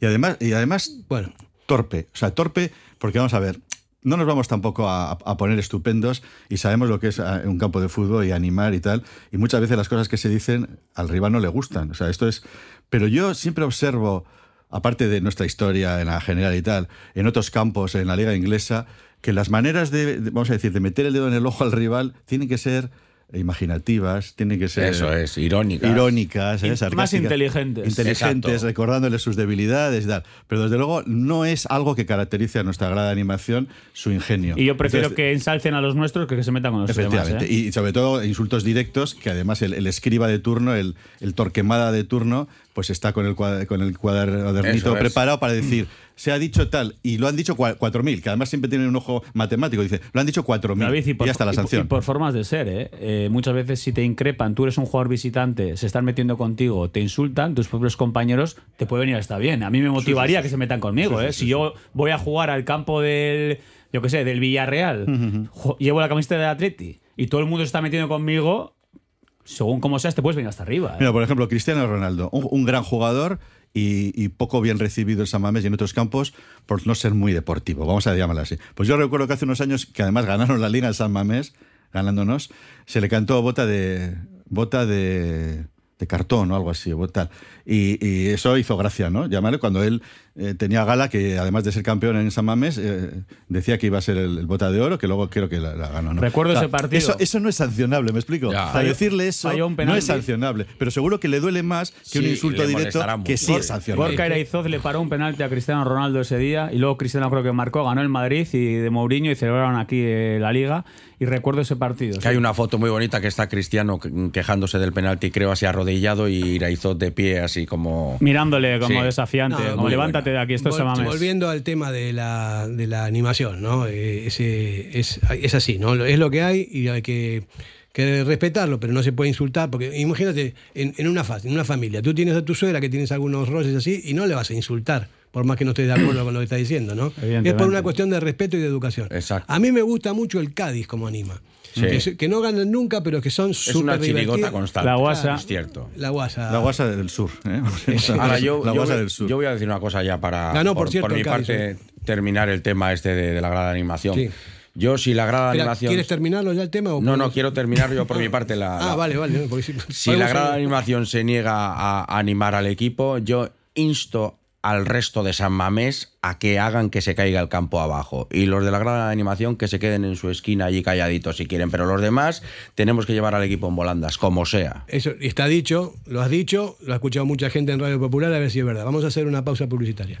Y además, y además Bueno, torpe. O sea, torpe, porque vamos a ver, no nos vamos tampoco a, poner estupendos y sabemos lo que es ah, un campo de fútbol y animar y tal. Y muchas veces las cosas que se dicen al rival no le gustan. O sea, esto es. Pero yo siempre observo, aparte de nuestra historia en la general y tal, en otros campos, en la liga inglesa, que las maneras de- vamos a decir, de meter el dedo en el ojo al rival tienen que ser imaginativas, tienen que ser Eso es, irónica. irónicas, ¿eh? Más inteligentes. inteligentes, Exacto. recordándoles sus debilidades y tal. Pero desde luego no es algo que caracterice a nuestra grada animación su ingenio. Y yo prefiero Entonces, que ensalcen a los nuestros que que se metan con los demás. ¿eh? y sobre todo insultos directos, que además el, el escriba de turno, el, el torquemada de turno, pues está con el, cuad- con el cuadernito es. preparado para decir, se ha dicho tal, y lo han dicho cua- 4.000, que además siempre tienen un ojo matemático, dice, lo han dicho 4.000, David, y, y, está la sanción. y por formas de ser, ¿eh? Eh, Muchas veces si te increpan, tú eres un jugador visitante, se están metiendo contigo, te insultan, tus propios compañeros, te puede venir hasta bien. A mí me motivaría que se metan conmigo, ¿eh? Si yo voy a jugar al campo del, yo qué sé, del Villarreal, jo- llevo la camiseta del Atleti y todo el mundo se está metiendo conmigo, según como seas, te puedes venir hasta arriba. ¿eh? Mira, por ejemplo, Cristiano Ronaldo, un, un gran jugador y, poco bien recibido en San Mamés y en otros campos por no ser muy deportivo, vamos a llamarlo así. Pues yo recuerdo que hace unos años, que además ganaron la liga en San Mamés, ganándonos, se le cantó bota de bota de, de cartón o algo así, o tal. Y, y eso hizo gracia, ¿no? Llamarle cuando él eh, tenía gala, que además de ser campeón en San Mamés, eh, decía que iba a ser el, el bota de oro, que luego creo que la, la ganó, ¿no? Recuerdo ese partido. Eso, eso no es sancionable, ¿me explico? Ya. Para Falló- decirle eso no es sancionable, pero seguro que le duele más que Sí, un insulto directo que sí es sancionable. Gorka Iraizoz le paró un penalti a Cristiano Ronaldo ese día y luego Cristiano creo que marcó, ganó el Madrid y de Mourinho y celebraron aquí eh, la liga y recuerdo ese partido. Que sí. hay una foto muy bonita que está Cristiano que- quejándose del penalti, creo así arrodillado y Iraizot de pie, así como. Mirándole como Sí. desafiante, No, como levántate de aquí, esto Vol- se mames. Volviendo al tema de la, de la animación, ¿no? Eh, ese- es, es así, ¿no? Es lo que hay y hay que, que respetarlo, pero no se puede insultar, porque imagínate, en, en una, en una familia, tú tienes a tu suegra que tienes algunos roces así y no le vas a insultar. Por más que no estés de acuerdo con lo que está diciendo, ¿no? Es por una cuestión de respeto y de educación. Exacto. A mí me gusta mucho el Cádiz como anima. Sí. Que, no ganan nunca, pero que son Es una súper chirigota constante. La guasa. Es cierto. La guasa. La guasa del sur. ¿eh? [laughs] Ahora, yo, la yo guasa voy- del sur. yo voy a decir una cosa ya para, Ganó, por por, cierto, por mi Cádiz, parte, ¿eh? terminar el tema este de, de la grada de animación. Sí. Yo, si la grada de animación. ¿Quieres terminarlo ya el tema? o No, no, quiero terminar yo por mi parte la. [laughs] Ah, la- vale, vale. si, Si la grada de animación se niega a animar al equipo, yo insto al resto de San Mamés a que hagan que se caiga el campo abajo. Y los de la de animación que se queden en su esquina allí calladitos si quieren. Pero los demás tenemos que llevar al equipo en volandas, como sea. Eso está dicho, lo has dicho, lo ha escuchado mucha gente en Radio Popular, a ver si es verdad. Vamos a hacer una pausa publicitaria.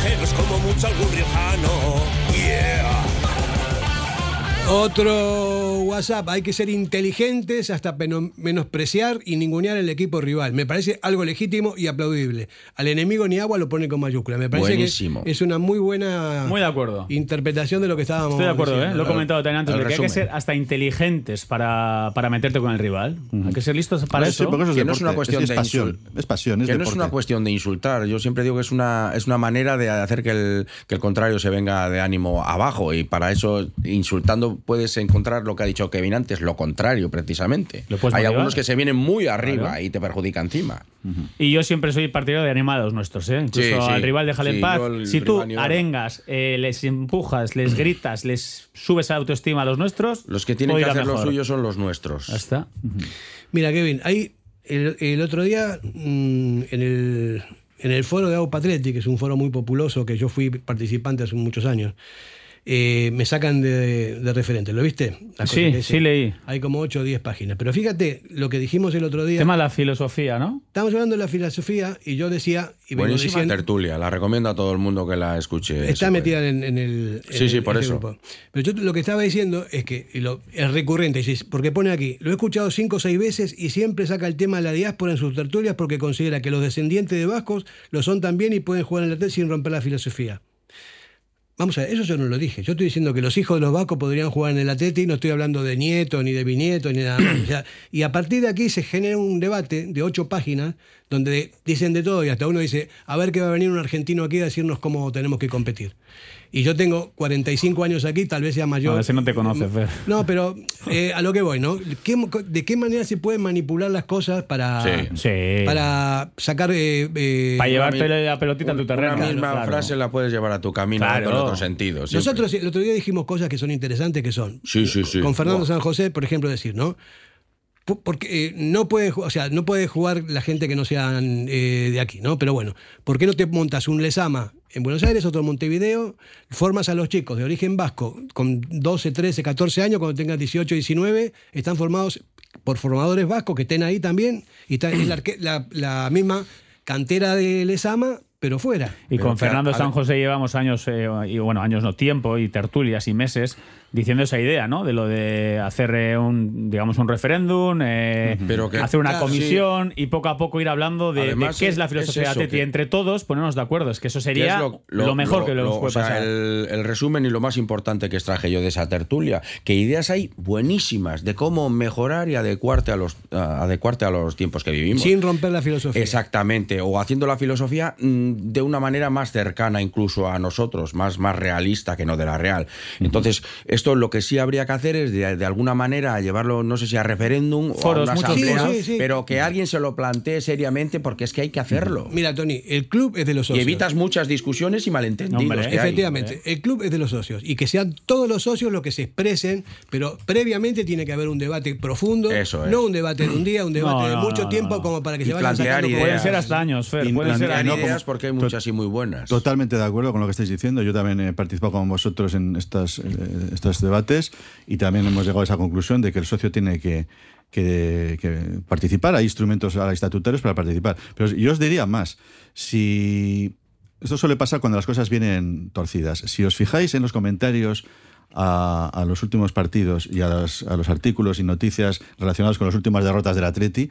extranjeros como mucho algún riojano. Otro WhatsApp, hay que ser inteligentes hasta menospreciar y ningunear el equipo rival. Me parece algo legítimo y aplaudible. Al enemigo ni agua lo pone con mayúscula. Me parece Buenísimo. que es una muy buena Muy de acuerdo. interpretación de lo que estábamos Estoy de acuerdo, ¿eh? lo he comentado también antes, de que hay que ser hasta inteligentes para, para meterte con el rival. Hay que ser listos para Sí, eso. porque eso es que no es una cuestión es, de pasión, insul- es pasión, es que no es una cuestión de insultar. Yo siempre digo que es una, es una manera de hacer que el, que el contrario se venga de ánimo abajo. Y para eso, insultando, puedes encontrar lo que ha dicho Kevin antes, lo contrario, precisamente. Hay motivar. algunos que se vienen muy arriba Claro. y te perjudica encima. Y yo siempre soy partidario de animar a los nuestros, ¿eh? Incluso Sí, sí. al rival déjale Sí, en paz. si tú arengas, eh, les empujas, les gritas, les subes la autoestima a los nuestros, Los que tienen que hacer lo suyo son los nuestros. Ya está. Mira, Kevin, hay el, el otro día mm, en, el, en el foro de Agua Patriotti, que es un foro muy populoso, que yo fui participante hace muchos años, eh, me sacan de, de referente. ¿Lo viste? Sí, sí leí. Hay como 8 o 10 páginas. Pero fíjate lo que dijimos el otro día. Tema de la filosofía, ¿no? Estamos hablando de la filosofía y yo decía, y Buenísima diciendo, tertulia. La recomiendo a todo el mundo que la escuche. está metida en, en el. en Sí, sí, el- por este eso. grupo. Pero yo lo que estaba diciendo es que y lo, es recurrente, porque pone aquí, lo he escuchado cinco o seis veces y siempre saca el tema de la diáspora en sus tertulias porque considera que los descendientes de vascos lo son también y pueden jugar en la TED sin romper la filosofía. Vamos a ver, eso yo no lo dije. Yo estoy diciendo que los hijos de los vascos podrían jugar en el Atleti, no estoy hablando de nietos, ni de bisnietos, ni nada más. Y a partir de aquí se genera un debate de ocho páginas donde dicen de todo y hasta uno dice, a ver que va a venir un argentino aquí a decirnos cómo tenemos que competir. Y yo tengo 45 años aquí, tal vez sea mayor. No, ese no te conoce, Fer. No, pero eh, a lo que voy, ¿no? ¿Qué- ¿De qué manera se pueden manipular las cosas para, Sí. Sí. para sacar... eh, eh, Para llevarte la pelotita en tu terreno. Una misma Claro. frase la puedes llevar a tu camino Claro. con otro sentido. siempre. Nosotros el otro día dijimos cosas que son interesantes, que son. Sí, sí, sí. Con Fernando. San José, por ejemplo, decir, ¿no? Porque eh, no puede, o sea, no puede jugar la gente que no sean eh, de aquí, ¿no? Pero bueno, ¿por qué no te montas un Lesama en Buenos Aires, otro en Montevideo, formas a los chicos de origen vasco con 12, 13, 14 años, cuando tengan 18, 19, están formados por formadores vascos que estén ahí también, y está es la, arque- la- la misma cantera de Lesama, pero fuera. Y Pero con Fernando San José llevamos años, eh, y bueno, años no tiempo, y tertulias y meses diciendo esa idea, ¿no? De lo de hacer eh, un, digamos, un referéndum, eh, Pero que- hacer una Claro, comisión y poco a poco ir hablando de, qué es la es filosofía eso, de Atleti. que- Entre todos ponernos de acuerdo. Es que eso ¿Qué sería es lo, mejor que lo- nos lo- puede o sea, pasar. El, el resumen y lo más importante que extraje yo de esa tertulia, que ideas hay buenísimas de cómo mejorar y adecuarte a los, a- adecuarte a los tiempos que vivimos. Sin romper la filosofía. Exactamente, o haciendo la filosofía mm, de una manera más cercana incluso a nosotros, más, más realista que no de la real. Entonces, esto lo que sí habría que hacer es de, de alguna manera llevarlo, no sé si a referéndum Foros, o a una asamblea, foros. Sí, sí, sí. pero que alguien se lo plantee seriamente porque es que hay que hacerlo. Mira, Tony, el club es de los Y socios. evitas muchas discusiones y malentendidos. Hombre, que hay. Efectivamente, el club es de los socios y que sean todos los socios los que se expresen, pero previamente tiene que haber un debate profundo, Eso es. no un debate de un día, un debate No, de mucho no, tiempo no. como para que Y se vayan plantear sacando ideas. Pueden ser hasta años, Fer. Y Pueden ser ideas porque hay muchas y muy buenas. Totalmente de acuerdo con lo que estáis diciendo. Yo también he participado con vosotros en estas, eh, debates y también hemos llegado a esa conclusión de que el socio tiene que, participar. Hay instrumentos estatutarios para participar. Pero yo os diría más. Si esto suele pasar cuando las cosas vienen torcidas. Si os fijáis en los comentarios a, los últimos partidos y a, los artículos y noticias relacionados con las últimas derrotas del Atleti,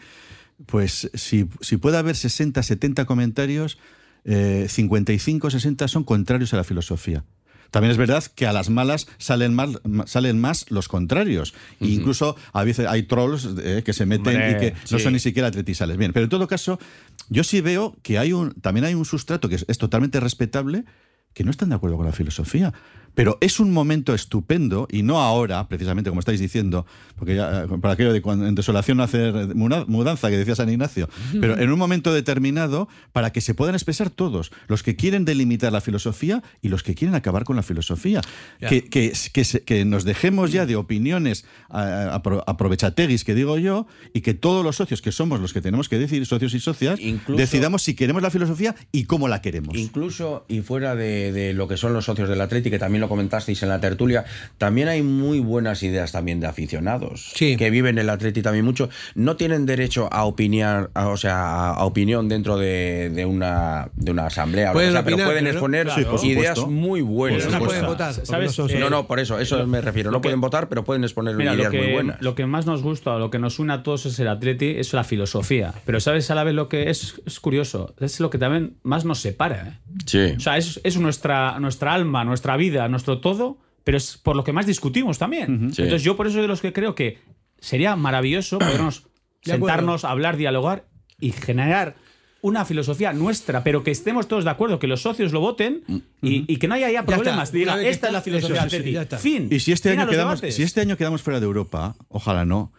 pues si, si puede haber 60, 70 comentarios, eh, 55, 60 son contrarios a la filosofía. También es verdad que a las malas salen, ma- salen más los contrarios. E incluso a veces hay trolls eh, que se meten Hombre, y que no son ni siquiera atletisales. Bien, pero en todo caso, yo sí veo que hay un, también hay un sustrato que es, es totalmente respetable que no están de acuerdo con la filosofía. Pero es un momento estupendo, y no ahora, precisamente como estáis diciendo, porque ya, eh, para aquello de cuando en desolación no hacer mudanza, que decía San Ignacio, [laughs] pero en un momento determinado, para que se puedan expresar todos, los que quieren delimitar la filosofía y los que quieren acabar con la filosofía. Que, que, que, se- que nos dejemos ya de opiniones aprovechateguis, que digo yo, y que todos los socios, que somos los que tenemos que decir, socios y socias, Incluso- decidamos si queremos la filosofía y cómo la queremos. Incluso y fuera de, de lo que son los socios del Atleti, que también lo comentasteis en la tertulia, también hay muy buenas ideas también de aficionados Sí. que viven el Atleti también mucho. No tienen derecho a opinar, a- o sea, a opinión dentro de, de una, de una asamblea, o sea, pero opinar, pueden pero exponer Sí, ideas muy buenas. No pueden votar. porque ¿Sabes? no son- Eh, No, no, por eso, eso me refiero. No que- pueden votar, pero pueden exponer Mira, ideas muy buenas. lo que más nos gusta, lo que nos une a todos es el Atleti, es la filosofía. Pero ¿sabes a la vez lo que es, es curioso? Es lo que también más nos separa. ¿eh? Sí. O sea, es, es nuestra, nuestra alma, nuestra vida, nuestro todo, pero es por lo que más discutimos también. Sí. Entonces yo por eso soy de los que creo que sería maravilloso [clears throat] podernos sentarnos, hablar, dialogar y generar una filosofía nuestra, pero que estemos todos de acuerdo, que los socios lo voten y, y que no haya ya está. problemas. Diga, esta es la está, filosofía eso, sí, sí, está. Fin. Y si este, Fin año quedamos, debates. si este año quedamos fuera de Europa, ojalá no,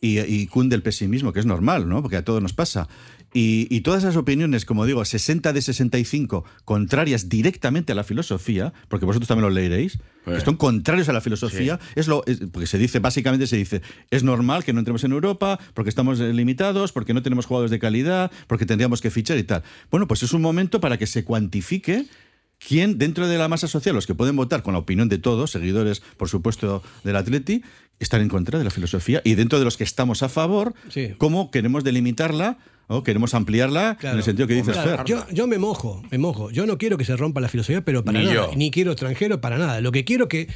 y, y cunde el pesimismo, que es normal, ¿no? Porque a todos nos pasa. Y, y todas esas opiniones, como digo, 60 de 65, contrarias directamente a la filosofía, porque vosotros también lo leeréis, que son contrarios a la filosofía, es lo, es- porque se dice, básicamente se dice, es normal que no entremos en Europa, porque estamos eh, limitados, porque no tenemos jugadores de calidad, porque tendríamos que fichar y tal. Bueno, pues es un momento para que se cuantifique quién dentro de la masa social, los que pueden votar con la opinión de todos, seguidores, por supuesto, del Atleti, están en contra de la filosofía y dentro de los que estamos a favor, Sí. cómo queremos delimitarla o queremos ampliarla Claro. en el sentido que dices, Claro, Fer. yo, yo me mojo, me mojo. Yo no quiero que se rompa la filosofía, pero para Ni nada. yo. Ni quiero extranjero para nada. Lo que quiero que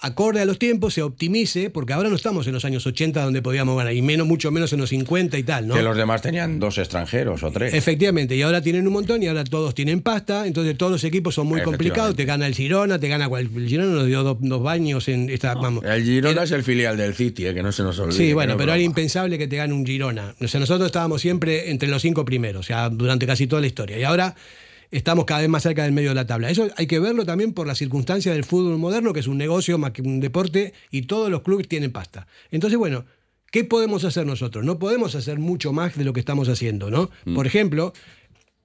acorde a los tiempos se optimice, porque ahora no estamos en los años 80 donde podíamos ganar, y menos, mucho menos en los 50 y tal, ¿no? Que los demás tenían dos extranjeros o tres. Efectivamente, y ahora tienen un montón y ahora todos tienen pasta, entonces todos los equipos son muy complicados, te gana el Girona, te gana cual, el Girona nos dio dos, dos baños en esta, vamos. El Girona es el filial del City, eh, que no se nos olvide. Sí, que bueno, no pero era impensable que te gane un Girona. O sea, nosotros estábamos siempre entre los cinco primeros, o sea, durante casi toda la historia. Y ahora estamos cada vez más cerca del medio de la tabla. Eso hay que verlo también por las circunstancias del fútbol moderno, que es un negocio más que un deporte, y todos los clubes tienen pasta. Entonces, bueno, ¿qué podemos hacer nosotros? No podemos hacer mucho más de lo que estamos haciendo, ¿no? Por ejemplo,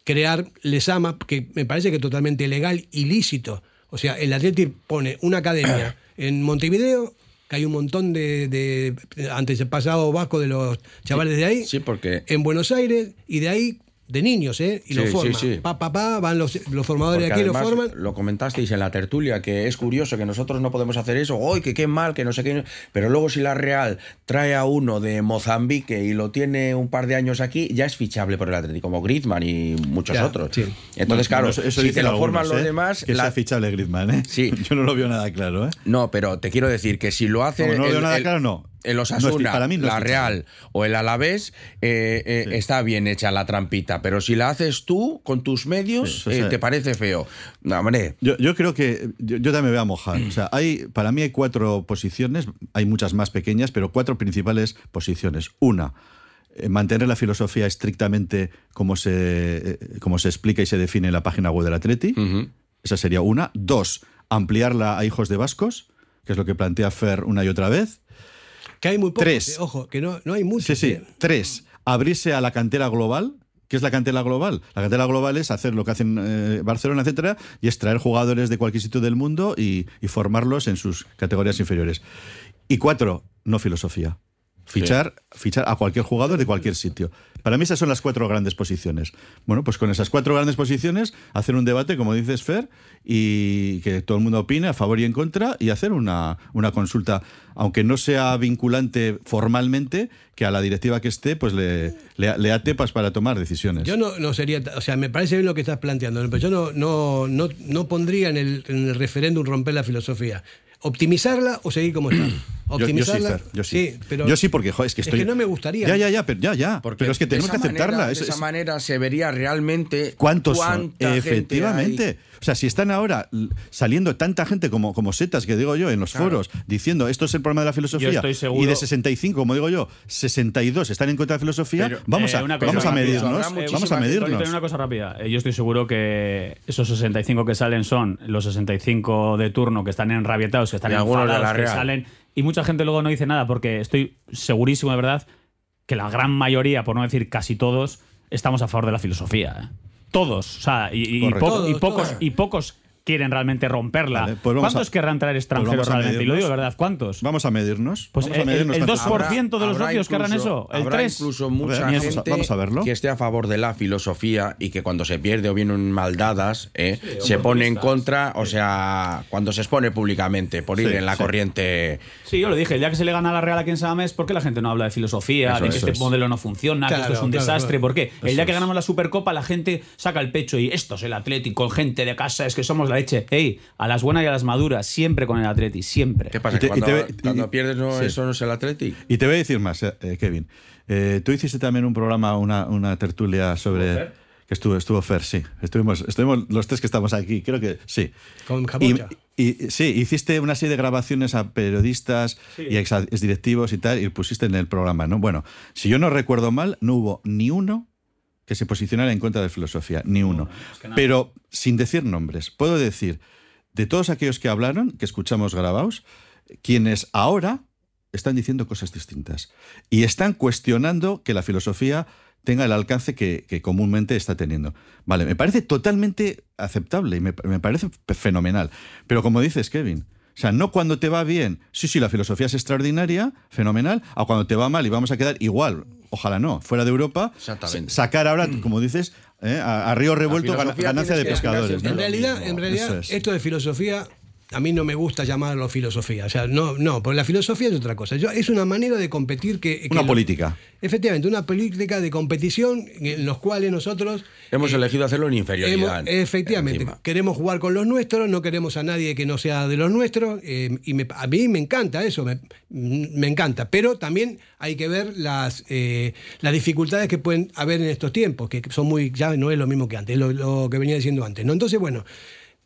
crear Lesama, que me parece que es totalmente legal, ilícito. O sea, el Atleti pone una academia [clears throat] en Montevideo, que hay un montón de, de antes pasado vasco de los chavales de ahí, Sí, porque en Buenos Aires, y de ahí de niños, ¿eh? Y Sí, lo sí, forman. sí. Pa, pa, pa, van los, los formadores de Porque aquí, lo forman. Lo comentasteis en la tertulia, que es curioso que nosotros no podemos hacer eso. ¡Uy, que qué mal, que no sé qué! Pero luego, si la Real trae a uno de Mozambique y lo tiene un par de años aquí, ya es fichable por el Atlético, como Griezmann y muchos Ya, otros. sí. Entonces, claro, Bueno, eso, si te lo forman los ¿eh? demás. Que la- sea fichable Griezmann, ¿eh? Sí. [laughs] Yo no lo veo nada claro, ¿eh? No, pero te quiero decir que si lo hace. Como no lo el- veo nada el- claro, no. El No Osasuna, para mí no es la. Real o el Alavés, eh, eh, está bien hecha la trampita, pero si la haces tú con tus medios, Sí, eh, te parece feo. No, hombre. Yo, yo creo que yo, yo también me voy a mojar. O sea, hay, para mí hay cuatro posiciones, hay muchas más pequeñas, pero cuatro principales posiciones. Una, mantener la filosofía estrictamente como se, como se explica y se define en la página web del Atleti. Esa sería una. Dos, ampliarla a hijos de vascos, que es lo que plantea Fer una y otra vez. Que hay muy pocos, Tres. eh, ojo, que no, no hay Sí, muchos. sí. eh. Tres, abrirse a la cantera global. ¿Qué es la cantera global? La cantera global es hacer lo que hacen eh, Barcelona, etcétera, y extraer jugadores de cualquier sitio del mundo y, y formarlos en sus categorías inferiores. Y cuatro, no filosofía. Fichar, fichar a cualquier jugador de cualquier sitio. Para mí esas son las cuatro grandes posiciones. Bueno, pues con esas cuatro grandes posiciones, hacer un debate, como dices Fer, y que todo el mundo opine a favor y en contra, y hacer una, una consulta, aunque no sea vinculante formalmente, que a la directiva que esté, pues le, le, le ate pas para tomar decisiones. Yo no, no sería, o sea, me parece bien lo que estás planteando, pero yo no, no, no, no pondría en el, en el referéndum romper la filosofía. ¿Optimizarla o seguir como está? Yo- yo, sí, ¿Optimizarla? Fer, yo sí. pero yo sí, porque joder, es que es estoy. que no me gustaría. Ya, ya, ya, pero ya, ya. Porque pero es que tenemos que aceptarla. manera- es- de esa es- manera se vería realmente ¿Cuántos son? Efectivamente. hay. O sea, si están ahora saliendo tanta gente como, como setas, que digo yo, en los foros, diciendo esto es el problema de la filosofía, Yo estoy seguro- y de 65, como digo yo, 62 están en contra de la filosofía, Pero, vamos, Eh, a, vamos a medirnos. Vamos a medirnos. Una cosa rápida. Eh, Yo estoy seguro que esos 65 que salen son los 65 de turno que están enrabietados, que están enfadados, la que salen. Y mucha gente luego no dice nada porque estoy segurísimo de verdad que la gran mayoría, por no decir casi todos, estamos a favor de la filosofía. ¿eh? Todos. O sea, y, y y pocos, todos. y pocos quieren realmente romperla. Vale, pues ¿Cuántos a- querrán traer pues extranjeros a realmente? Y lo digo de verdad, ¿cuántos? Vamos a medirnos. Pues Vamos a el- medirnos el cuántos- 2% de los Habrá socios que harán incluso- eso. El habrá 3. incluso mucha A ver, vamos a- gente vamos a verlo. que esté a favor de la filosofía y que cuando se pierde o vienen mal dadas, ¿eh? se pone en contra, o sea, cuando se expone públicamente por ir Sí, en la sí. corriente. Sí, yo lo dije, el día que se le gana a la Real aquí en Samamés, ¿por qué la gente no habla de filosofía, Eso de que es, este es. modelo no funciona, que esto Claro, es un claro, desastre? claro. ¿Por qué? El día que es. ganamos la Supercopa, la gente saca el pecho y esto es el Atlético, con gente de casa, es que somos la leche. Ey, a las buenas y a las maduras, siempre con el Atleti, siempre. ¿Qué pasa? Y te- Que y cuando, te ve- y- cuando pierdes, no, sí. eso no es el Athletic. Y te voy a decir más, eh, eh, Kevin. Eh, tú hiciste también un programa, una, una tertulia sobre. Que estuvo, estuvo Fer, sí. Estuvimos, estuvimos los tres que estamos aquí, creo que sí. Con Y, Japocha. y- sí, hiciste una serie de grabaciones a periodistas y ex, directivos y tal, y pusiste en el programa, ¿no? Bueno, si yo no recuerdo mal, no hubo ni uno que se posicionara en contra de filosofía, ni uno. Pero sin decir nombres, puedo decir, de todos aquellos que hablaron, que escuchamos grabados, quienes ahora están diciendo cosas distintas y están cuestionando que la filosofía tenga el alcance que, que comúnmente está teniendo. Vale, me parece totalmente aceptable y me, me parece fenomenal. Pero como dices, Kevin, o sea, no cuando te va bien, sí, sí, la filosofía es extraordinaria, fenomenal, a cuando te va mal y vamos a quedar igual, ojalá no, fuera de Europa, sacar ahora, como dices, eh, a, a río revuelto ganancia de pescadores. En realidad, en realidad es. esto de filosofía, a mí no me gusta llamarlo filosofía. O sea, no, no, porque la filosofía es otra cosa. Yo- es una manera de competir que. que Una lo- política. Efectivamente, una política de competición en los cuales nosotros. Hemos eh, elegido hacerlo en inferioridad. Hemos- efectivamente, encima. queremos jugar con los nuestros, no queremos a nadie que no sea de los nuestros, eh, y me- a mí me encanta eso, me, me encanta, pero también hay que ver las, eh, las dificultades que pueden haber en estos tiempos, que son muy, ya no es lo mismo que antes, es lo, lo que venía diciendo antes, ¿no? Entonces, bueno,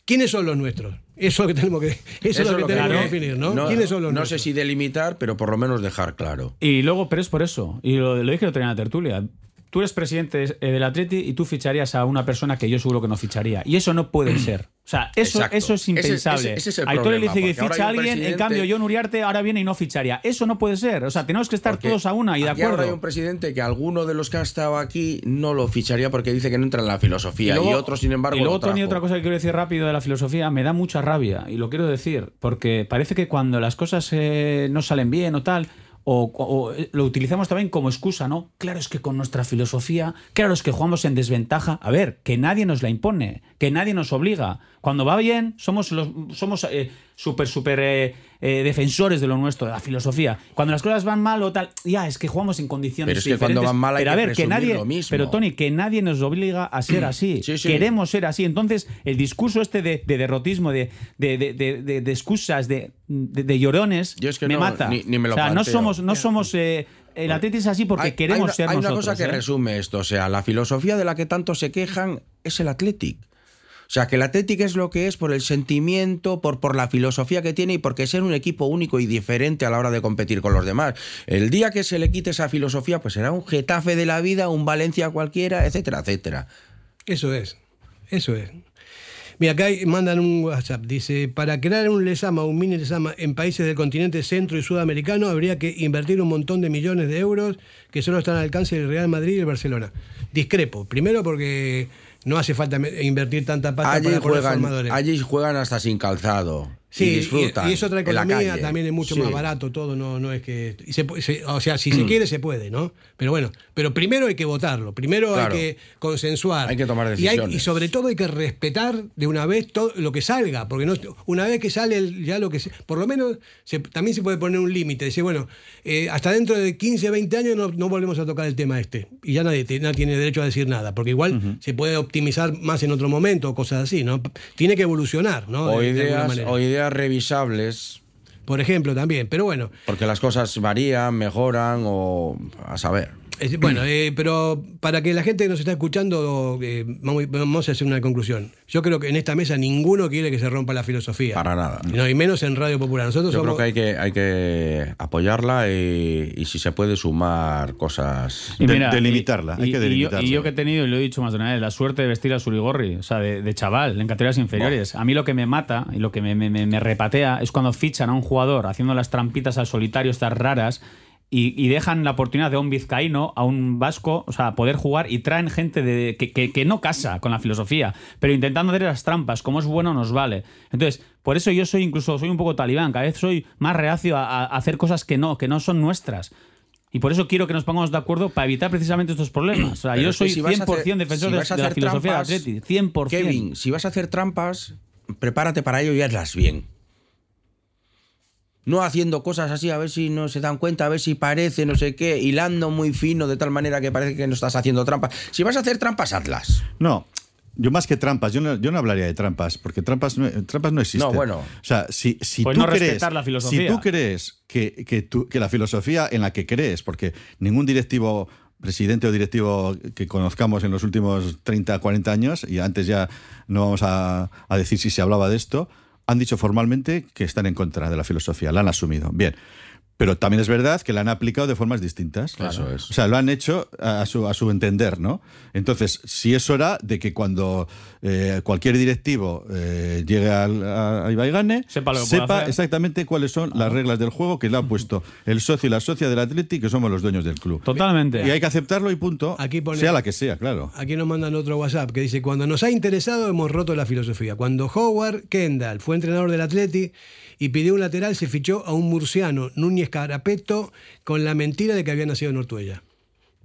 ¿quiénes son los nuestros? Eso es lo que tenemos que, eso es lo que tenemos que claro, definir, ¿no? No, ¿Quiénes son los no nuestros? sé si delimitar, pero por lo menos dejar claro. Y luego, pero es por eso. Y lo, lo dije el otro día en la tertulia. Tú eres presidente eh, del Atleti y tú ficharías a una persona que yo seguro que no ficharía. Y eso no puede [clears throat] ser. O sea, eso, Exacto. eso es Ese- impensable. ese- ese es el Aitor Elizegui porque ahora ficha a alguien, en cambio John Uriarte ahora viene y no ficharía. Eso no puede ser. O sea, tenemos que estar Porque todos a una y de aquí ahora hay acuerdo. un presidente que alguno de los que ha estado aquí no lo ficharía porque dice que no entra en la filosofía y, luego- otros, sin embargo, Y luego. Tony, otra cosa que quiero decir rápido de la filosofía, me da mucha rabia, y lo quiero decir, porque parece que cuando las cosas eh, no salen bien o tal, o, eh, lo utilizamos también como excusa, ¿no? Claro, es que con nuestra filosofía, claro, es que jugamos en desventaja. A ver, que nadie nos la impone, que nadie nos obliga. Cuando va bien, somos los somos eh, súper, súper eh, eh, defensores de lo nuestro, de la filosofía. Cuando las cosas van mal o tal, ya, es que jugamos en condiciones Pero es que cuando diferentes. van mal hay Pero a que ver, que nadie, lo mismo. pero Tony, que nadie nos obliga a ser [clears throat] así. Sí, sí. Queremos ser así. Entonces, el discurso este de, de derrotismo, de, de, de- de- de- de excusas, de, de- de llorones, Yo es que me no, mata. ni- ni me lo o sea, no somos, no somos eh, el Atleti es así porque Hay- queremos hay una, ser hay una nosotros. cosa que ¿eh? resume esto, o sea, la filosofía de la que tanto se quejan es el Athletic. O sea, que el Athletic es lo que es por el sentimiento, por, por la filosofía que tiene y porque ser un equipo único y diferente a la hora de competir con los demás. El día que se le quite esa filosofía, pues será un Getafe de la vida, un Valencia cualquiera, etcétera, etcétera. Eso es, eso es. Mira, acá mandan un WhatsApp. Dice, para crear un Lesama, un mini Lesama en países del continente centro y sudamericano habría que invertir un montón de millones de euros que solo están al alcance del Real Madrid y el Barcelona. Discrepo. Primero porque no hace falta invertir tanta Allí para juegan, formadores. allí juegan hasta sin calzado. Sí, y disfrutan. y es otra economía, también es mucho Sí. más barato todo, no, no es que... y se pu- se- o sea, si se quiere, se puede, ¿no? Pero bueno, pero primero hay que votarlo, primero Claro. hay que consensuar. Hay que tomar Y, hay- decisiones. y sobre todo hay que respetar de una vez todo lo que salga, porque no, una vez que sale el- ya lo que... por lo menos se- también se puede poner un límite, decir, bueno, eh, hasta dentro de 15, 20 años no, no volvemos a tocar el tema este. Y ya nadie, te- nadie tiene derecho a decir nada, porque igual se puede optimizar más en otro momento o cosas así, ¿no? Tiene que evolucionar, ¿no? o, De- de alguna ideas, manera. o ideas revisables, Por ejemplo, también. Pero bueno, porque las cosas varían, mejoran o a saber. Es- bueno, eh, pero para que la gente que nos está escuchando, eh, vamos, vamos a hacer una conclusión. Yo creo que en esta mesa ninguno quiere que se rompa la filosofía. Para nada. No, y menos en Radio Popular. Nosotros Yo somos. creo que hay que, hay que apoyarla y, y si se puede sumar cosas. Y De- delimitarla, y- hay que y yo- delimitarla. Y yo, que he tenido, y lo he dicho más de una vez, la suerte de vestir a Surigorri, o sea, de, de chaval, en categorías inferiores. A mí lo que me mata y lo que me, me- me- me repatea es cuando fichan a un jugador haciendo las trampitas al solitario, estas raras. Y, y dejan la oportunidad de un vizcaíno, a un vasco, o sea, poder jugar y traen gente de, que, que- que no casa con la filosofía, pero intentando hacer las trampas, como es bueno nos vale. Entonces, por eso yo soy incluso, soy un poco talibán, cada vez soy más reacio a, a hacer cosas que no, que no son nuestras. Y por eso quiero que nos pongamos de acuerdo para evitar precisamente estos problemas. O sea, [clears throat] Pero yo soy si vas a 100% hacer- defensor si de, la filosofía trampas, de Atleti. 100%. Kevin, si vas a hacer trampas, prepárate para ello y hazlas bien. No haciendo cosas así a ver si no se dan cuenta, a ver si parece, no sé qué, hilando muy fino de tal manera que parece que no estás haciendo trampas. Si vas a hacer trampas, hazlas. No, yo más que trampas, yo no, yo no hablaría de trampas, porque trampas no, trampas no existen. No, bueno. O sea, si, si Pues tú no crees, respetar la filosofía. Si tú crees que, que, tú- que la filosofía en la que crees, porque ningún directivo presidente o directivo que conozcamos en los últimos 30, 40 años, y antes ya no vamos a, a decir si se hablaba de esto, han dicho formalmente que están en contra de la filosofía, la han asumido. Bien. Pero también es verdad que la han aplicado de formas distintas. Eso es. O sea, lo han hecho a su, a su entender, ¿no? Entonces, sí es hora de que cuando eh, cualquier directivo eh, llegue al- a, a Ibaigane, Sepa lo que puede hacer. exactamente cuáles son las reglas del juego que le han puesto el socio y la socia del Atleti, que somos los dueños del club. Totalmente. Y hay que aceptarlo y punto. Aquí pone- sea la que sea, claro. Aquí nos mandan otro WhatsApp que dice, cuando nos ha interesado hemos roto la filosofía. Cuando Howard Kendall fue entrenador del Atleti y pidió un lateral, se fichó a un murciano, Núñez Carapeto, con la mentira de que había nacido en Ortuella.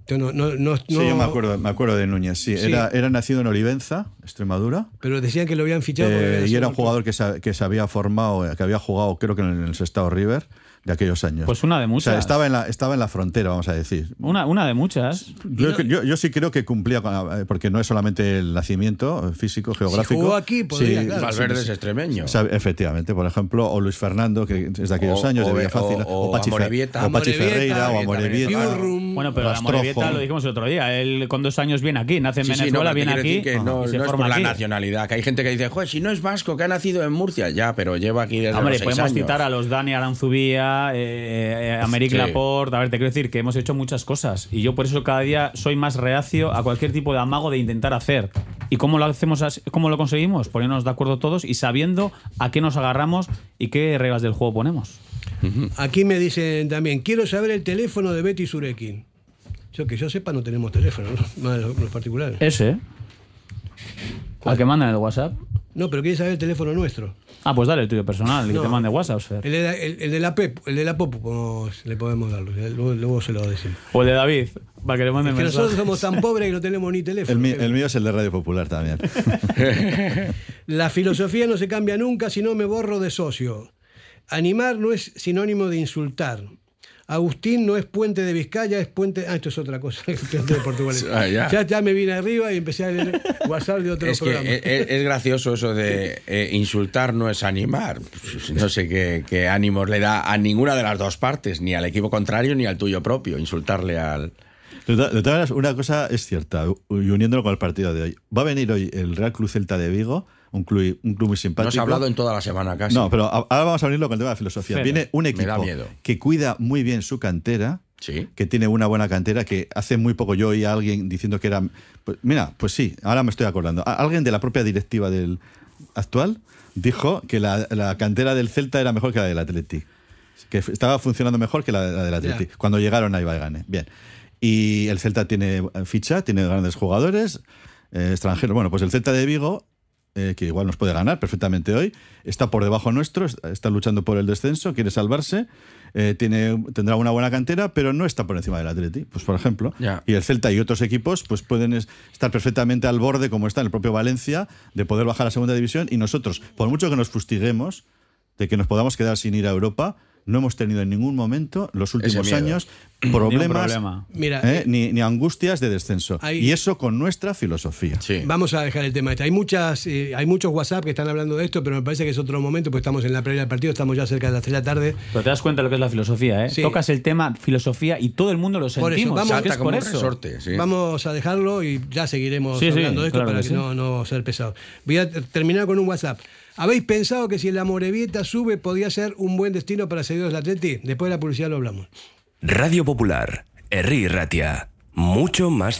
Yo no- no- no- Sí, no- yo me acuerdo, me acuerdo de Núñez, sí. Sí. Era, era nacido en Olivenza, Extremadura. Pero decían que lo habían fichado. Eh, y era un jugador que se, que se había formado, que había jugado, creo que en el Sestao River de aquellos años. Pues una de O sea, muchas. estaba en la, estaba en la frontera, vamos a decir. Una, una de muchas. Yo, yo- yo sí creo que cumplía, con- eh, porque no es solamente el nacimiento físico, geográfico. jugó aquí, podría, claro. Valverde sí, es sí. extremeño. O sea, efectivamente, por ejemplo, o Luis Fernando, que es de aquellos O- años, o- de Villafácil, o- o Pachi, Amorebieta. o Pachi Ferreira, o. Piurrum. Bueno, pero la Rastrojo. Morevieta lo dijimos el otro día. Él con dos años viene aquí, nace en Sí, sí, no, Venezuela, pero te viene aquí que no, y se no es forma por la aquí. nacionalidad. Que hay gente que dice, joder, si no es vasco, que ha nacido en Murcia. Ya, pero lleva aquí desde Hombre, los seis podemos años. citar a los Dani Aranzubía, eh, eh, Améric Sí. Laporte. A ver, te quiero decir que hemos hecho muchas cosas. Y yo por eso cada día soy más reacio a cualquier tipo de amago de intentar hacer. ¿Y cómo lo hacemos así- cómo lo conseguimos? Poniéndonos de acuerdo todos y sabiendo a qué nos agarramos y qué reglas del juego ponemos. Aquí me dicen también, quiero saber el teléfono de Betty Surekin. Yo que yo sepa no tenemos teléfono, ¿no? [laughs] Más los, los particulares. Ese. ¿Al que manda en el WhatsApp? No, pero quiere saber el teléfono nuestro. Ah, pues dale el tuyo personal, el No. que te mande WhatsApp. El de la, el- el de la PEP, el de la POP, pues, le podemos darlo. Luego, luego se lo decimos. O el de David, para que le mande Es que nosotros somos tan [laughs] pobres que no tenemos ni teléfono. El mío es el de Radio Popular también. [laughs] La filosofía no se cambia nunca si no me borro de socio. Animar no es sinónimo de insultar. Agustín no es puente de Vizcaya, es puente. Ah, esto es otra cosa. [laughs] puente de Portugal. [laughs] Ah, ya. ya. ya me vine arriba y empecé a leer WhatsApp de Es que programas. es, es gracioso eso de eh, insultar no es animar. No sé qué, qué ánimos le da a ninguna de las dos partes, ni al equipo contrario ni al tuyo propio, insultarle al... De to- de todas maneras, una cosa es cierta, y uniéndolo con el partido de hoy. Va a venir hoy el Real Club Celta de Vigo, un club, un club muy No simpático. has hablado en toda la semana casi. No, pero ahora vamos a abrirlo con el tema de la filosofía. Fede, Viene un equipo miedo. que cuida muy bien su cantera, Sí. que tiene una buena cantera, que hace muy poco yo oí a alguien diciendo que era... pues, mira, pues sí, ahora me estoy acordando. Alguien de la propia directiva del actual dijo que la, la cantera del Celta era mejor que la del Athletic. Que estaba funcionando mejor que la, la del Athletic. Ya. Cuando llegaron a Ibaigane. Bien. Y el Celta tiene ficha, tiene grandes jugadores eh, extranjeros. Bueno, pues el Celta de Vigo eh, que igual nos puede ganar perfectamente hoy, está por debajo nuestro, está luchando por el descenso, quiere salvarse, eh, tiene, tendrá una buena cantera, pero no está por encima del Atleti, pues por ejemplo. Y el Celta y otros equipos pues pueden es- estar perfectamente al borde, como está en el propio Valencia, de poder bajar a la segunda división. Y nosotros, por mucho que nos fustiguemos de que nos podamos quedar sin ir a Europa, no hemos tenido en ningún momento los últimos años [clears throat] problemas problema. Mira, ¿eh? eh, ni, ni angustias de descenso. Hay- Y eso con nuestra filosofía. Sí. Vamos a dejar el tema este. Hay muchas, eh, hay muchos WhatsApp que están hablando de esto, pero me parece que es otro momento, porque estamos en la previa del partido, estamos ya cerca de las 3 de la tarde. Pero te das cuenta de lo que es la filosofía, ¿eh? Sí. Tocas el tema filosofía y todo el mundo lo Por eso, sentimos. vamos- es por eso. resorte, sí. Vamos a dejarlo y ya seguiremos Sí, sí, hablando de esto claro para que no, no ser pesado. Voy a ter- terminar con un WhatsApp. ¿Habéis pensado que si la Morevieta sube podría ser un buen destino para seguidores del Atleti? Después de la publicidad lo hablamos. Radio Popular, Herri Ratia, mucho más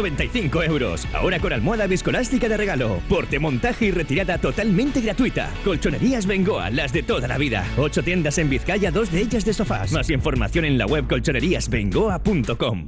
395 euros. Ahora con almohada viscoelástica de regalo. Porte, montaje y retirada totalmente gratuita. Colchonerías Bengoa, las de toda la vida. Ocho tiendas en Vizcaya, dos de ellas de sofás. Más información en la web colchoneríasbengoa.com.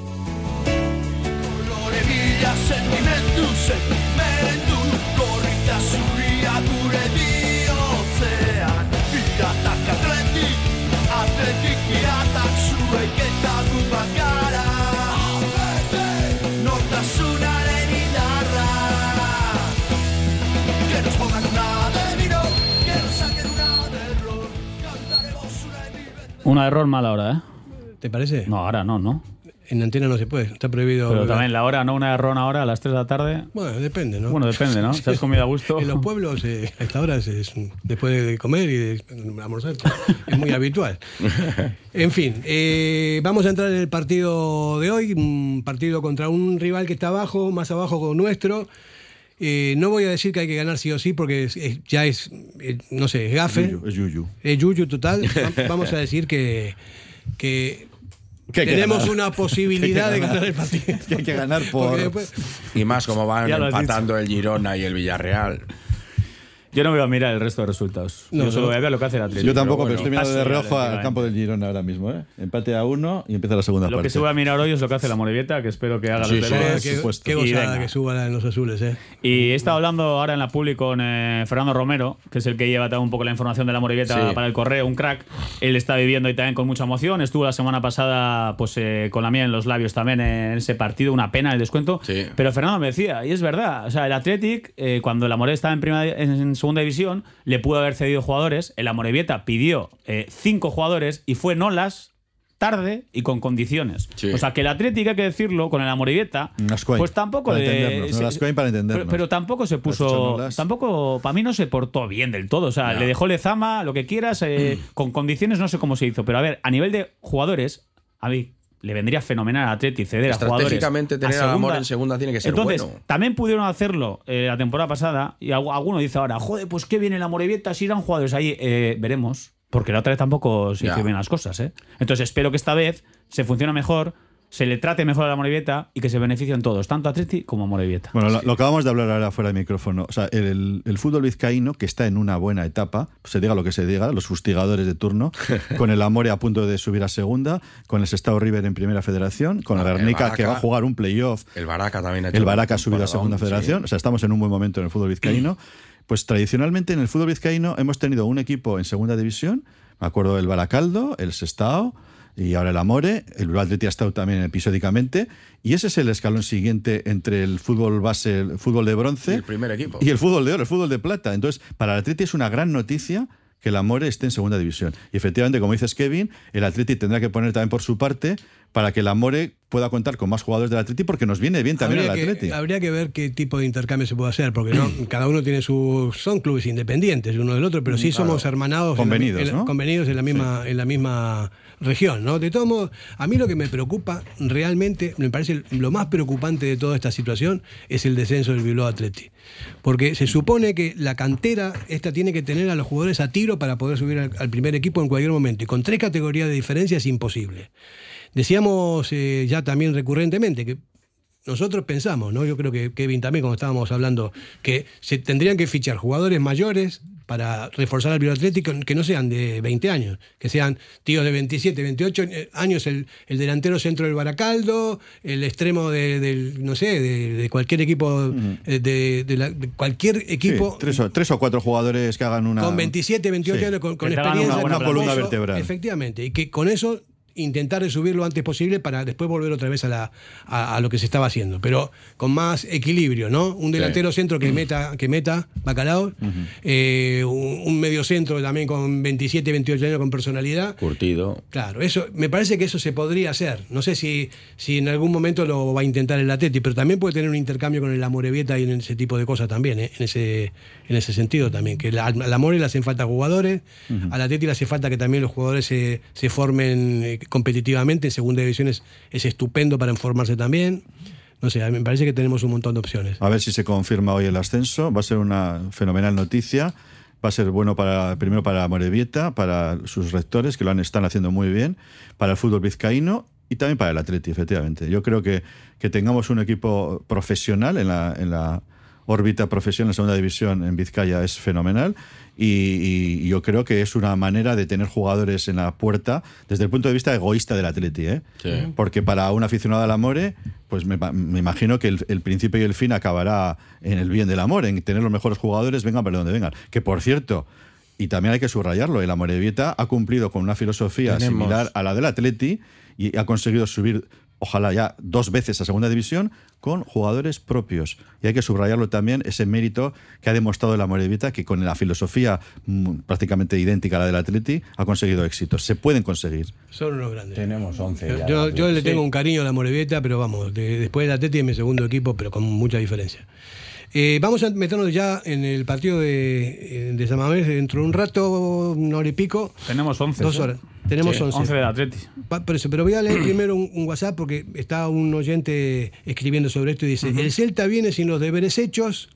Una error mala hora, ¿eh? ¿Te parece? No, ahora no, ¿no? En antena no se puede, está prohibido. Pero también la hora, no una error ahora a las 3 de la tarde. Bueno, depende, ¿no? Bueno, depende, ¿no? [laughs] Si has comido a gusto. En los pueblos, eh, a esta hora es, es después de comer y de almorzar, es muy habitual. [laughs] En fin, eh, vamos a entrar en el partido de hoy, un partido contra un rival que está abajo, más abajo que nuestro. Eh, no voy a decir que hay que ganar sí o sí, porque es- es- ya es, eh, no sé, es gafe. Yuyu, es yuyu. Es yuyu total. Va- Vamos a decir que, que Que hay que tenemos una [laughs] posibilidad Que de ganar el partido. [laughs] Que hay que ganar por- después- Y más como van empatando el Girona y el Villarreal. Yo no voy a mirar el resto de resultados. No, Yo solo voy a ver lo que hace el Atlético. Yo tampoco, pero, bueno, estoy mirando de así, reojo al campo del Girona ahora mismo. ¿eh? Empate a uno y empieza la segunda Lo parte. que se voy a mirar hoy es lo que hace la Morevieta, que espero que haga Sí, los sí, deberes. qué, supuesto. qué Y gozada que suba en los azules, ¿eh? Y he estado hablando ahora en la publi con eh, Fernando Romero, que es el que lleva también un poco la información de la Morevieta Sí. para el correo, un crack. Él está viviendo ahí también con mucha emoción. Estuvo la semana pasada pues eh, con la mía en los labios también en ese partido, una pena el descuento. Sí. Pero Fernando me decía, y es verdad, o sea, el Athletic, eh, cuando la Morevieta estaba en, primera, en segunda división, le pudo haber cedido jugadores. El Amorebieta pidió eh, cinco jugadores y fue Nolas tarde y con condiciones. Sí. O sea, que el Atlético, hay que decirlo, con el Amorebieta, pues tampoco de- se- para. Pero, pero tampoco se puso. Tampoco, para mí no se portó bien del todo. O sea, No. le dejó Lezama, lo que quieras, eh, con condiciones, no sé cómo se hizo. Pero a ver, a nivel de jugadores, a mí le vendría fenomenal a Atleti ceder a jugadores. Estratégicamente tener a al amor en segunda tiene que ser Entonces, bueno. también pudieron hacerlo eh, la temporada pasada. Y algu- alguno dice ahora, joder, pues qué viene la Morevieta si irán jugadores ahí. Eh, veremos. Porque la otra vez tampoco se hicieron bien las cosas, ¿eh? Entonces espero que esta vez se funcione mejor, se le trate mejor a la Morevieta y que se beneficien todos, tanto Atleti como Morevieta. Bueno, lo, lo acabamos de hablar ahora fuera de micrófono. O sea, el, el fútbol vizcaíno, que está en una buena etapa, se diga lo que se diga, los fustigadores de turno, [laughs] con el Amore a punto de subir a segunda, con el Sestao River en primera federación, con el El Guernica que va a jugar un playoff El Baraca también ha hecho El Baraca ha subido a segunda sí. federación. O sea, estamos en un buen momento en el fútbol vizcaíno. [clears throat] Pues tradicionalmente en el fútbol vizcaíno hemos tenido un equipo en segunda división. Me acuerdo del Baracaldo, el Sestao y ahora el Amore. El Bilbao Athletic ha estado también episódicamente. Y ese es el escalón siguiente entre el fútbol base, el fútbol de bronce Y el primer equipo. y el fútbol de oro, el fútbol de plata. Entonces, para el Atleti es una gran noticia que el Amore esté en segunda división. Y efectivamente, como dices Kevin, el Atleti tendrá que poner también por su parte para que el Amore pueda contar con más jugadores del Atleti porque nos viene bien también habría que, Atleti. habría que ver qué tipo de intercambio se puede hacer, porque no, [clears throat] cada uno tiene sus. Son clubes independientes uno del otro, pero sí Claro. somos hermanados. en la- Convenidos, en la- ¿no? convenidos en la misma, en la misma región, ¿no? De todos modos, a mí lo que me preocupa realmente, me parece lo más preocupante de toda esta situación es el descenso del Bilbao Atleti. Porque se supone que la cantera esta tiene que tener a los jugadores a tiro para poder subir al, primer equipo en cualquier momento. Y con tres categorías de diferencia es imposible. Decíamos eh, ya también recurrentemente que nosotros pensamos, ¿no? Yo creo que Kevin también, cuando estábamos hablando, que se tendrían que fichar jugadores mayores para reforzar al Bilbao Atlético que no sean de 20 años, que sean tíos de 27, 28 años, el, el delantero centro del Baracaldo, el extremo de, del, no sé, de, de cualquier equipo, eh, de, de la- de cualquier equipo Sí, tres, o, tres o cuatro jugadores que hagan una. con 27, 28 Sí. años, con, con experiencia. una con columna vertebral. Efectivamente, y que con eso intentar de subir lo antes posible para después volver otra vez a, la, a, a lo que se estaba haciendo, pero con más equilibrio, ¿no? Un delantero centro que meta, que meta Bacalao, eh, un, un medio centro también con 27, 28 años con personalidad. Curtido. Claro, eso, me parece que eso se podría hacer. No sé si, si en algún momento lo va a intentar el Atleti, pero también puede tener un intercambio con el Amorebieta y en ese tipo de cosas también, ¿eh? en, ese, en ese sentido también. Que la- al Amore le hacen falta jugadores, al Atleti le hace falta que también los jugadores se, se formen eh, competitivamente. En segunda división es, es estupendo para formarse también. No sé, a mí me parece que tenemos un montón de opciones. A ver si se confirma hoy el ascenso. Va a ser una fenomenal noticia. Va a ser bueno para primero para Morevieta, para sus rectores, que lo han, están haciendo muy bien, para el fútbol vizcaíno y también para el Atleti, efectivamente. Yo creo que, que tengamos un equipo profesional en la, en la órbita profesional en segunda división en Vizcaya es fenomenal y, y yo creo que es una manera de tener jugadores en la puerta desde el punto de vista egoísta del Atleti, ¿eh? porque para un aficionado al Amore, pues me, me imagino que el, el principio y el fin acabará en el bien del Amor, en tener los mejores jugadores, vengan por donde vengan. Que por cierto, y también hay que subrayarlo, el Amorebieta ha cumplido con una filosofía Tenemos- similar a la del Atleti y ha conseguido subir, ojalá ya dos veces a segunda división con jugadores propios. Y hay que subrayarlo también, ese mérito que ha demostrado el Amorebieta, que con la filosofía mm, prácticamente idéntica a la del Atleti ha conseguido éxitos. Se pueden conseguir. Son unos grandes. Tenemos 11 Yo, ya. yo- yo le Sí. tengo un cariño a la Morevieta, pero vamos, de- después del Atleti es mi segundo equipo, pero con mucha diferencia. Eh, vamos a meternos ya en el partido de, eh, de dentro de un rato, una hora y pico. Tenemos 11. Dos ¿sí? horas. Tenemos Sí, 11. 11 del Atleti. Por eso, pero voy a leer [clears throat] primero un, un WhatsApp porque está un oyente escribiendo sobre esto y dice, el Celta viene sin los deberes hechos,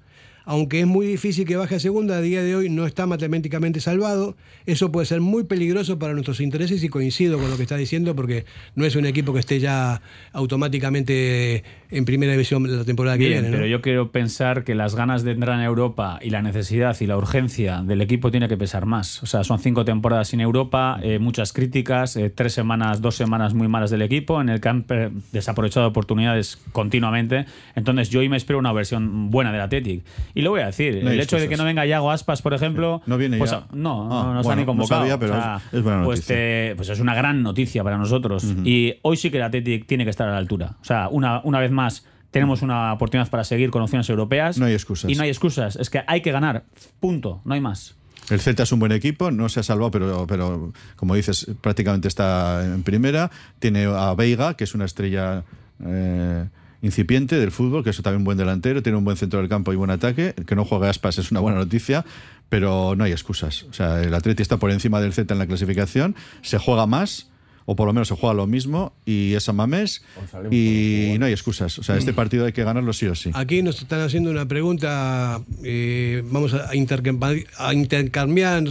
aunque es muy difícil que baje a segunda, a día de hoy no está matemáticamente salvado. Eso puede ser muy peligroso para nuestros intereses y coincido con lo que está diciendo porque no es un equipo que esté ya automáticamente en primera división la temporada que Bien, viene. ¿no? pero yo quiero pensar que las ganas de entrar en Europa y la necesidad y la urgencia del equipo tiene que pesar más. O sea, son cinco temporadas sin Europa, eh, muchas críticas, eh, tres semanas, dos semanas muy malas del equipo, en el que han eh, desaprovechado oportunidades continuamente. Entonces, yo hoy me espero una versión buena del Athletic. Y lo voy a decir, No el hecho de que no venga Yago Aspas, por ejemplo, No viene pues, ya. no, Ah, no, no está bueno, ni no convocado. sabía, pero O sea, es- es buena pues, noticia. te- pues es una gran noticia para nosotros. Y hoy sí que el Athletic tiene que estar a la altura. O sea, una, una vez más, tenemos una oportunidad para seguir con opciones europeas. No hay excusas. Y no hay excusas. Es que hay que ganar. Punto. No hay más. El Celta es un buen equipo, no se ha salvado, pero, pero como dices, prácticamente está en primera. Tiene a Veiga, que es una estrella eh, incipiente del fútbol, que es también un buen delantero, tiene un buen centro del campo y buen ataque. Que no juegue Aspas es una buena noticia, pero no hay excusas. O sea, el Atleti está por encima del Celta en la clasificación, se juega más. O por lo menos se juega lo mismo y es a Mamés y no hay excusas. O sea, este partido hay que ganarlo sí o sí. Aquí nos están haciendo una pregunta, eh, vamos a, intercambiar, a intercambiar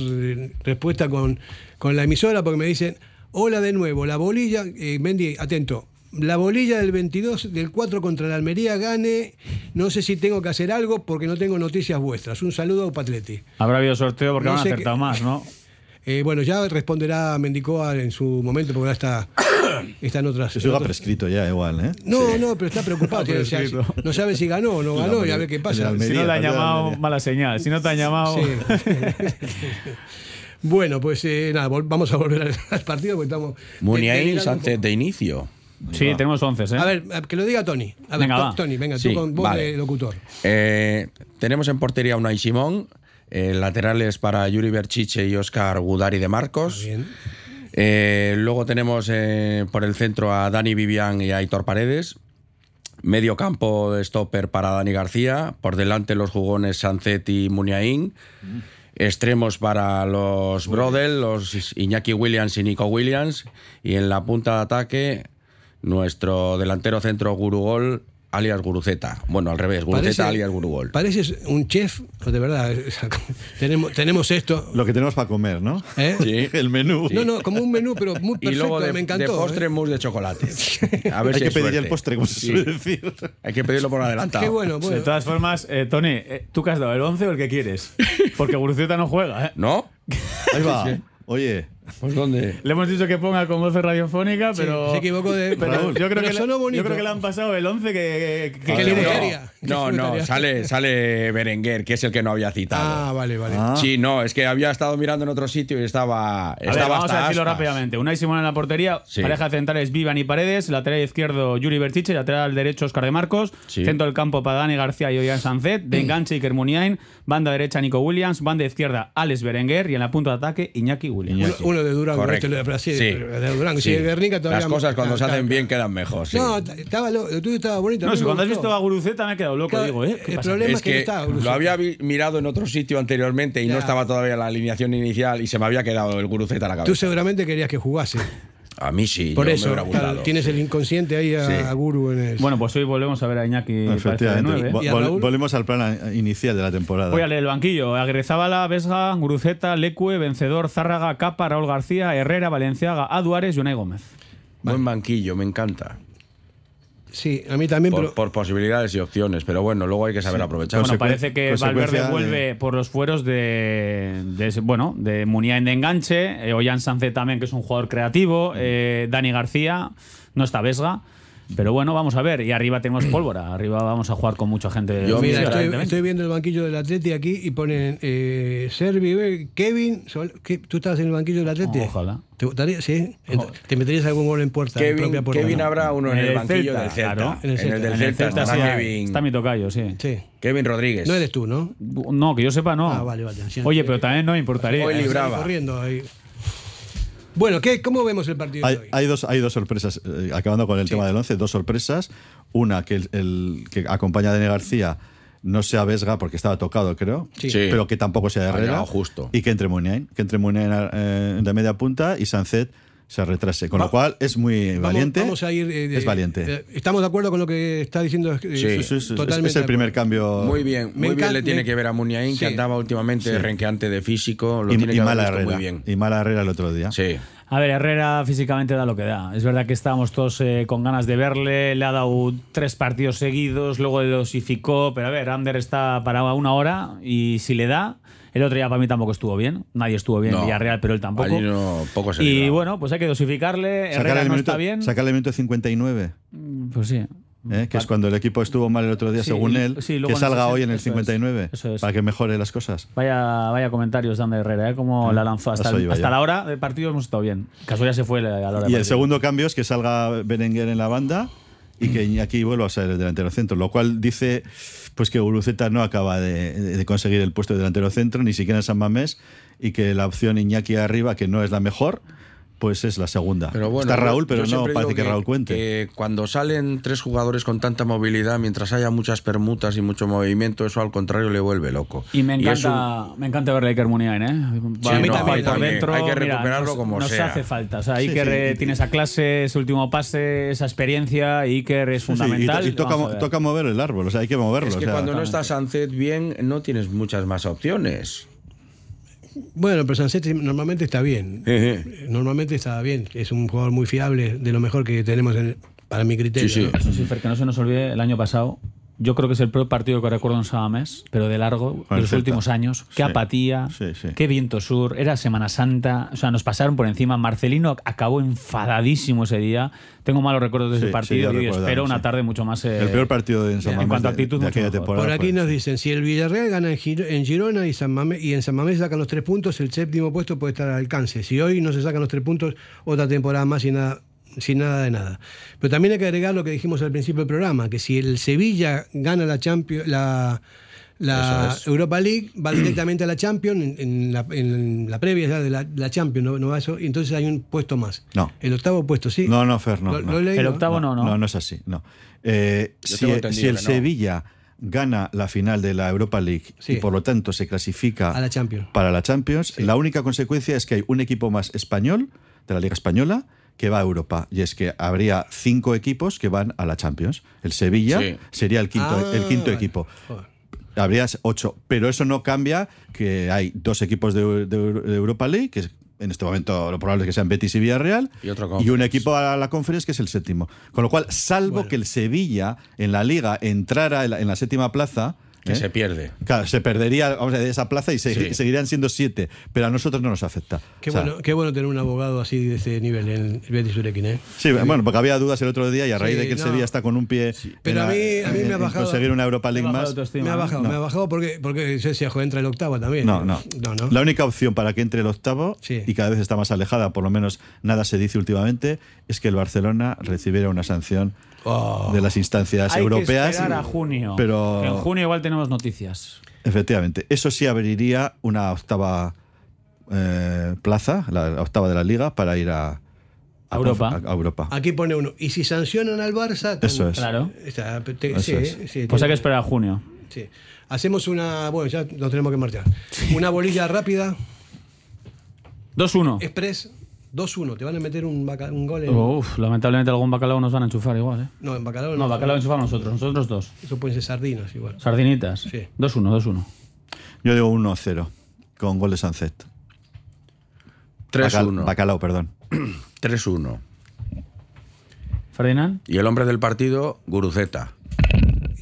respuesta con, con la emisora porque me dicen, hola de nuevo, la bolilla, eh, Mendy, atento, la bolilla del 22 del 4 contra la Almería gane, no sé si tengo que hacer algo porque no tengo noticias vuestras. Un saludo a Patleti. Habrá habido sorteo porque No han acertado más, ¿no? [laughs] Eh, bueno, ya responderá Mendicoa en su momento porque ahora está, [coughs] está en otras... Eso va prescrito ya, igual, ¿eh? No, no, pero está preocupado. [laughs] o sea, no sabe si ganó o no La [laughs] ganó y a Almería- ver qué pasa. Almería, Si no te han llamado, mala señal. Si no te han llamado. Sí. [laughs] bueno, pues eh, nada, vamos a volver al, al partido porque estamos. Muniain delirando un antes de inicio. Sí, tenemos 11, ¿eh? A ver, a- que lo diga Tony. A ver, Venga. Tony, venga, Sí, tú con voz vale. de locutor. Eh, tenemos en portería a Unai Simón, eh, laterales para Yuri Berchiche y Oscar Gudari de Marcos. Eh, luego tenemos eh, por el centro a Dani Vivian y a Aitor Paredes. Medio campo de stopper para Dani García. Por delante los jugones Sancet y Muniain. Extremos para los Brodel, los Iñaki Williams y Nico Williams. Y en la punta de ataque, nuestro delantero centro Gurugol, alias Guruceta. Bueno, al revés, Guruceta Parece- alias Gurugol. Pareces un chef, de verdad. [laughs] tenemos, tenemos esto. Lo que tenemos para comer, ¿no? ¿eh? [laughs] Sí. El menú. No, no, como un menú, pero muy perfecto. [laughs] Y luego de, me encantó. de postre ¿eh? mousse de chocolate. A ver Hay si que hay pedir suerte. el postre, como se Sí. suele decir. Hay que pedirlo por adelantado. Qué bueno, bueno. De todas formas, eh, Tony, eh, ¿tú qué has dado? ¿El 11 o el que quieres? Porque Guruceta no juega, ¿eh? ¿No? Ahí va. Oye, Pues ¿dónde? Le hemos dicho que ponga con voz radiofónica, pero. se equivocó de- Pero Raúl. yo, creo Pero que le, bonito. yo creo que le han pasado el 11 que. que, Que que- le que- gustaría. No, ¿Qué no, sale, sale Berenguer, que es el que no había citado. Ah, vale, vale. Ah. Sí, no, es que había estado mirando en otro sitio y estaba. A ver, estaba vamos hasta a decirlo aspas. rápidamente. Unai Simón en la portería, Sí. pareja centrales Vivan y Paredes, lateral izquierdo Yuri Berchiche, lateral derecho Oscar de Marcos, Sí. centro del campo para Dani García y Ollán Sancet, de enganche Iker Muniain, banda derecha Nico Williams, banda izquierda Alex Berenguer y en la punta de ataque Iñaki Williams. Iñaki. Uno, de Durango, Correcto. este de Brasil, Sí. de Durango. Sí. Sí, de Guernica todavía Las cosas cuando se hacen claro, bien quedan mejor. sí. No, estaba lo, lo tuyo estaba bonito. No, si cuando has visto a Guruceta me he quedado loco, Claro, digo, ¿eh? ¿Qué el pasa? problema es que que no estaba lo había mirado en otro sitio anteriormente y Ya. no estaba todavía la alineación inicial y se me había quedado el guruceta a la Tú cabeza. seguramente querías que jugase. A mí sí, Por yo eso, me hubiera claro, gustado. tienes el inconsciente ahí a, Sí. a Guru en el. Bueno, pues hoy volvemos a ver a Iñaki efectivamente. ¿eh? Vo- ¿Y a vol- Raúl? volvemos al plan inicial de la temporada. Voy a leer el banquillo. Agrezábala, Vesga, Guruceta, Lecue, Vencedor, Zárraga, Capa, Raúl García, Herrera, Valenciaga, Aduares y Unai Gómez. Buen banquillo, me encanta. Sí, a mí también, Por, pero. por posibilidades y opciones, pero bueno, luego hay que saber aprovechar. Bueno, parece que Valverde de- vuelve por los fueros de, de ese- bueno, de Muniain de enganche, eh, Ollán Sánchez también, que es un jugador creativo, eh, Dani García, no está Vesga. Pero bueno, vamos a ver. Y arriba tenemos [clears throat] pólvora. Arriba vamos a jugar con mucha gente. Yo, Mira, estoy, estoy viendo el banquillo del Atleti aquí y ponen eh, Servi, eh, Kevin. Sol- ¿qué? ¿Tú estás en el banquillo del Atleti? Ojalá. ¿Te gustaría? Sí. ¿Te meterías algún gol en puerta? en propia Kevin, puerta? Kevin habrá uno en En el, el banquillo Celta, del Celta. claro. En el, del En el Celta, Celta sí, Kevin, está mi tocayo, sí. Sí. Kevin Rodríguez. No eres tú, ¿no? No, que yo sepa, no. Ah, vale, vale. Sí, Oye, pero también no me importaría. Hoy ¿eh? libraba. Corriendo ahí. Bueno, ¿qué, ¿cómo vemos el partido Hay, de hoy? hay dos, hay dos sorpresas, eh, acabando con el tema del 11, dos sorpresas. Una, que el, el que acompaña a Dani García no sea Vesga, porque estaba tocado, creo, Sí. Pero que tampoco sea Herrera. justo. Y que entre Muniain, que entre Muniain eh, de media punta y Sancet se retrase. Con Va- lo cual es muy Vamos- valiente. Vamos a ir. eh, es valiente. eh, estamos de acuerdo con lo que está diciendo. eh, Sí. Sí, sí, totalmente es, es el primer cambio. Muy bien, Me muy bien le tiene me- que ver a Muniain, Sí. que andaba últimamente Sí. renqueante de físico. Lo y, tiene y que mala Herrera. muy bien. Y mala Herrera el otro día. Sí. A ver, Herrera físicamente da lo que da. Es verdad que estábamos todos eh, con ganas de verle. Le ha dado tres partidos seguidos, luego le dosificó. Pero a ver, Ander está para una hora y si le da. El otro día para mí tampoco estuvo bien. Nadie estuvo bien en No. Villarreal, pero él tampoco. Allí no, poco se y bueno, pues hay que dosificarle. Sacarle Herrera el, no minuto, está bien. sacarle el minuto 59. Pues sí. ¿Eh? que es cuando el equipo estuvo mal el otro día, Sí, según él, sí, que salga hoy en el eso es, 59 eso es. para que mejore las cosas. Vaya, vaya comentarios de Ander Herrera, ¿eh? Como la lanzó. Hasta, el- hasta la hora del partido hemos estado bien. Caso ya se fue a la hora del Y el segundo cambio es que salga Berenguer en la banda y que Iñaki vuelva a ser el delantero centro, lo cual dice pues que Guruceta no acaba de, de conseguir el puesto de delantero centro, ni siquiera en San Mamés, y que la opción Iñaki arriba, que no es la mejor, pues es la segunda. Pero bueno, Está Raúl, pero no parece que, Raúl cuente. que cuando salen tres jugadores con tanta movilidad, mientras haya muchas permutas y mucho movimiento, eso al contrario le vuelve loco. Y me un- encanta, me encanta verle a Iker Muniain, ¿eh? Sí, Va no, por hay también- dentro, hay que mira, recuperarlo nos- como nos sea. hace falta. O sea, Iker sí, eh, y- tiene esa clase, ese último pase, esa experiencia. Iker es y fundamental. y, toca, a mover el árbol, o sea, hay que moverlo. Es que o sea, cuando no está Sancet bien, no tienes muchas más opciones. Bueno, pero Sanset normalmente está bien. Normalmente está bien. Es un jugador muy fiable, de lo mejor que tenemos en- para mi criterio. Sí, sí. ¿no? Eso sí, Fer, que no se nos olvide, el año pasado, yo creo que es el peor partido que recuerdo en Samamés, pero de largo, Con de los Celta. últimos años. Qué Sí. apatía, Sí, sí. qué viento sur. Era Semana Santa, o sea, nos pasaron por encima. Marcelino acabó enfadadísimo ese día. Tengo malos recuerdos de Sí, ese partido y espero una sí. tarde mucho más. eh, el peor partido de, en San en Mamés cuanto a de- actitud, de, mucho aquella mejor. temporada. Por aquí nos dicen, si el Villarreal gana en, Giro- en Girona y San Mamés, y en San Mamés sacan los tres puntos, el séptimo puesto puede estar al alcance. Si hoy no se sacan los tres puntos, otra temporada más sin nada, sin nada de nada. Pero también hay que agregar lo que dijimos al principio del programa, que si el Sevilla gana la Champions, la, La Eso es. Europa League va [clears throat] directamente a la Champions, en, en la, en la previa ya de la, la Champions, no, no va eso, y entonces hay un puesto más. No. El octavo puesto, sí. No, no, Fer, no. Lo- no. lo. El octavo no, ¿no? No, no es así, no. Eh, si, el. Sevilla gana la final de la Europa League Sí. y por lo tanto se clasifica A la Champions. para la Champions, la única consecuencia es que hay un equipo más español de la Liga Española que va a Europa. Y es que habría cinco equipos que van a la Champions. El Sevilla Sí. sería el quinto, Ah, el quinto vale. equipo. Joder. Habría ocho, pero eso no cambia que hay dos equipos de, de- de Europa League, que es- en este momento lo probable es que sean Betis y Villarreal, Y otro un Conference. equipo a la Conference que es el séptimo. Con lo cual, salvo Bueno. que el Sevilla en la Liga entrara en la, en la séptima plaza, Que ¿eh? se pierde. Claro, se perdería vamos a decir, esa plaza y se- Sí. seguirían siendo siete, pero a nosotros no nos afecta. Qué, O sea, bueno, qué bueno tener un abogado así de ese nivel en el Betis Urequín, ¿eh? Sí, bueno, porque había dudas el otro día y a raíz Sí, de que el no. Sevilla está con un pie Pero en a mí- a mí me ha bajado- conseguir una Europa League Me ha bajado más. Me ha bajado, No. me ha bajado porque, porque joder, entra el octavo también. No, no. no, no. La única opción para que entre el octavo, Sí. y cada vez está más alejada, por lo menos nada se dice últimamente, es que el Barcelona recibiera una sanción Oh. de las instancias Hay europeas. que esperar a junio. Pero Que en junio igual tenemos noticias. efectivamente, eso sí abriría una octava eh, plaza, la, octava de la liga, para ir a, A Europa. a- a Europa. Aquí pone uno. Y si sancionan al Barça. Eso es. Claro. Está- te- Eso sí, es. sí, Pues hay que esperar a junio. sí. Hacemos una. Bueno, ya nos tenemos que marchar. Una bolilla rápida. 2-1. Express 2-1. Te van a meter un, baca- un gol en. Uf, lamentablemente algún bacalao nos van a enchufar igual, ¿eh? No, en bacalao. No, bacalao enchufamos nosotros, nosotros dos. Eso pueden ser sardinas igual. Sardinitas. Sí. 2-1, 2-1. Yo digo 1-0, con gol de Sancet. Bacal- 3-1. Bacalao, perdón. 3-1. Ferdinand. Y el hombre del partido, Guruceta.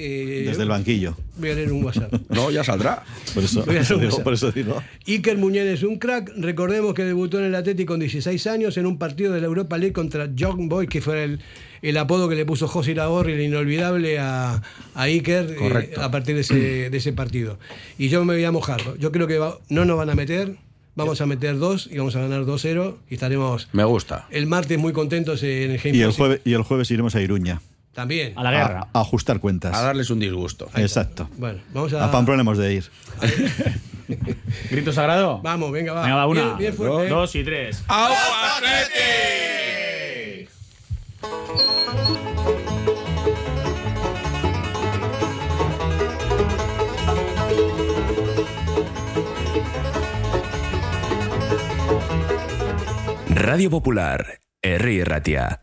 Eh, Desde el banquillo. Voy a leer un WhatsApp. [laughs] No, ya saldrá. Por eso, Voy a hacer un [laughs] digo, por eso digo. Iker Muñoz es un crack. Recordemos que debutó en el Atlético con 16 años en un partido de la Europa League contra Young Boy, que fue el, el apodo que le puso José Iragorri, el inolvidable, a, a Iker eh, a partir de ese, de ese partido. Y yo me voy a mojar. Yo creo que va- no nos van a meter. Vamos a meter dos y vamos a ganar 2-0 y estaremos Me gusta. el martes muy contentos en el Game Y el, jueves, y el jueves iremos a Iruña. También. A la guerra. A, a ajustar cuentas. A darles un disgusto. Exacto. Bueno, vamos a. A Pamplona hemos de ir. [laughs] ¿Grito sagrado? Vamos, venga, va. Venga, va, una, Bien, bien fuerte. dos y tres. Radio Popular, Herri Ratia.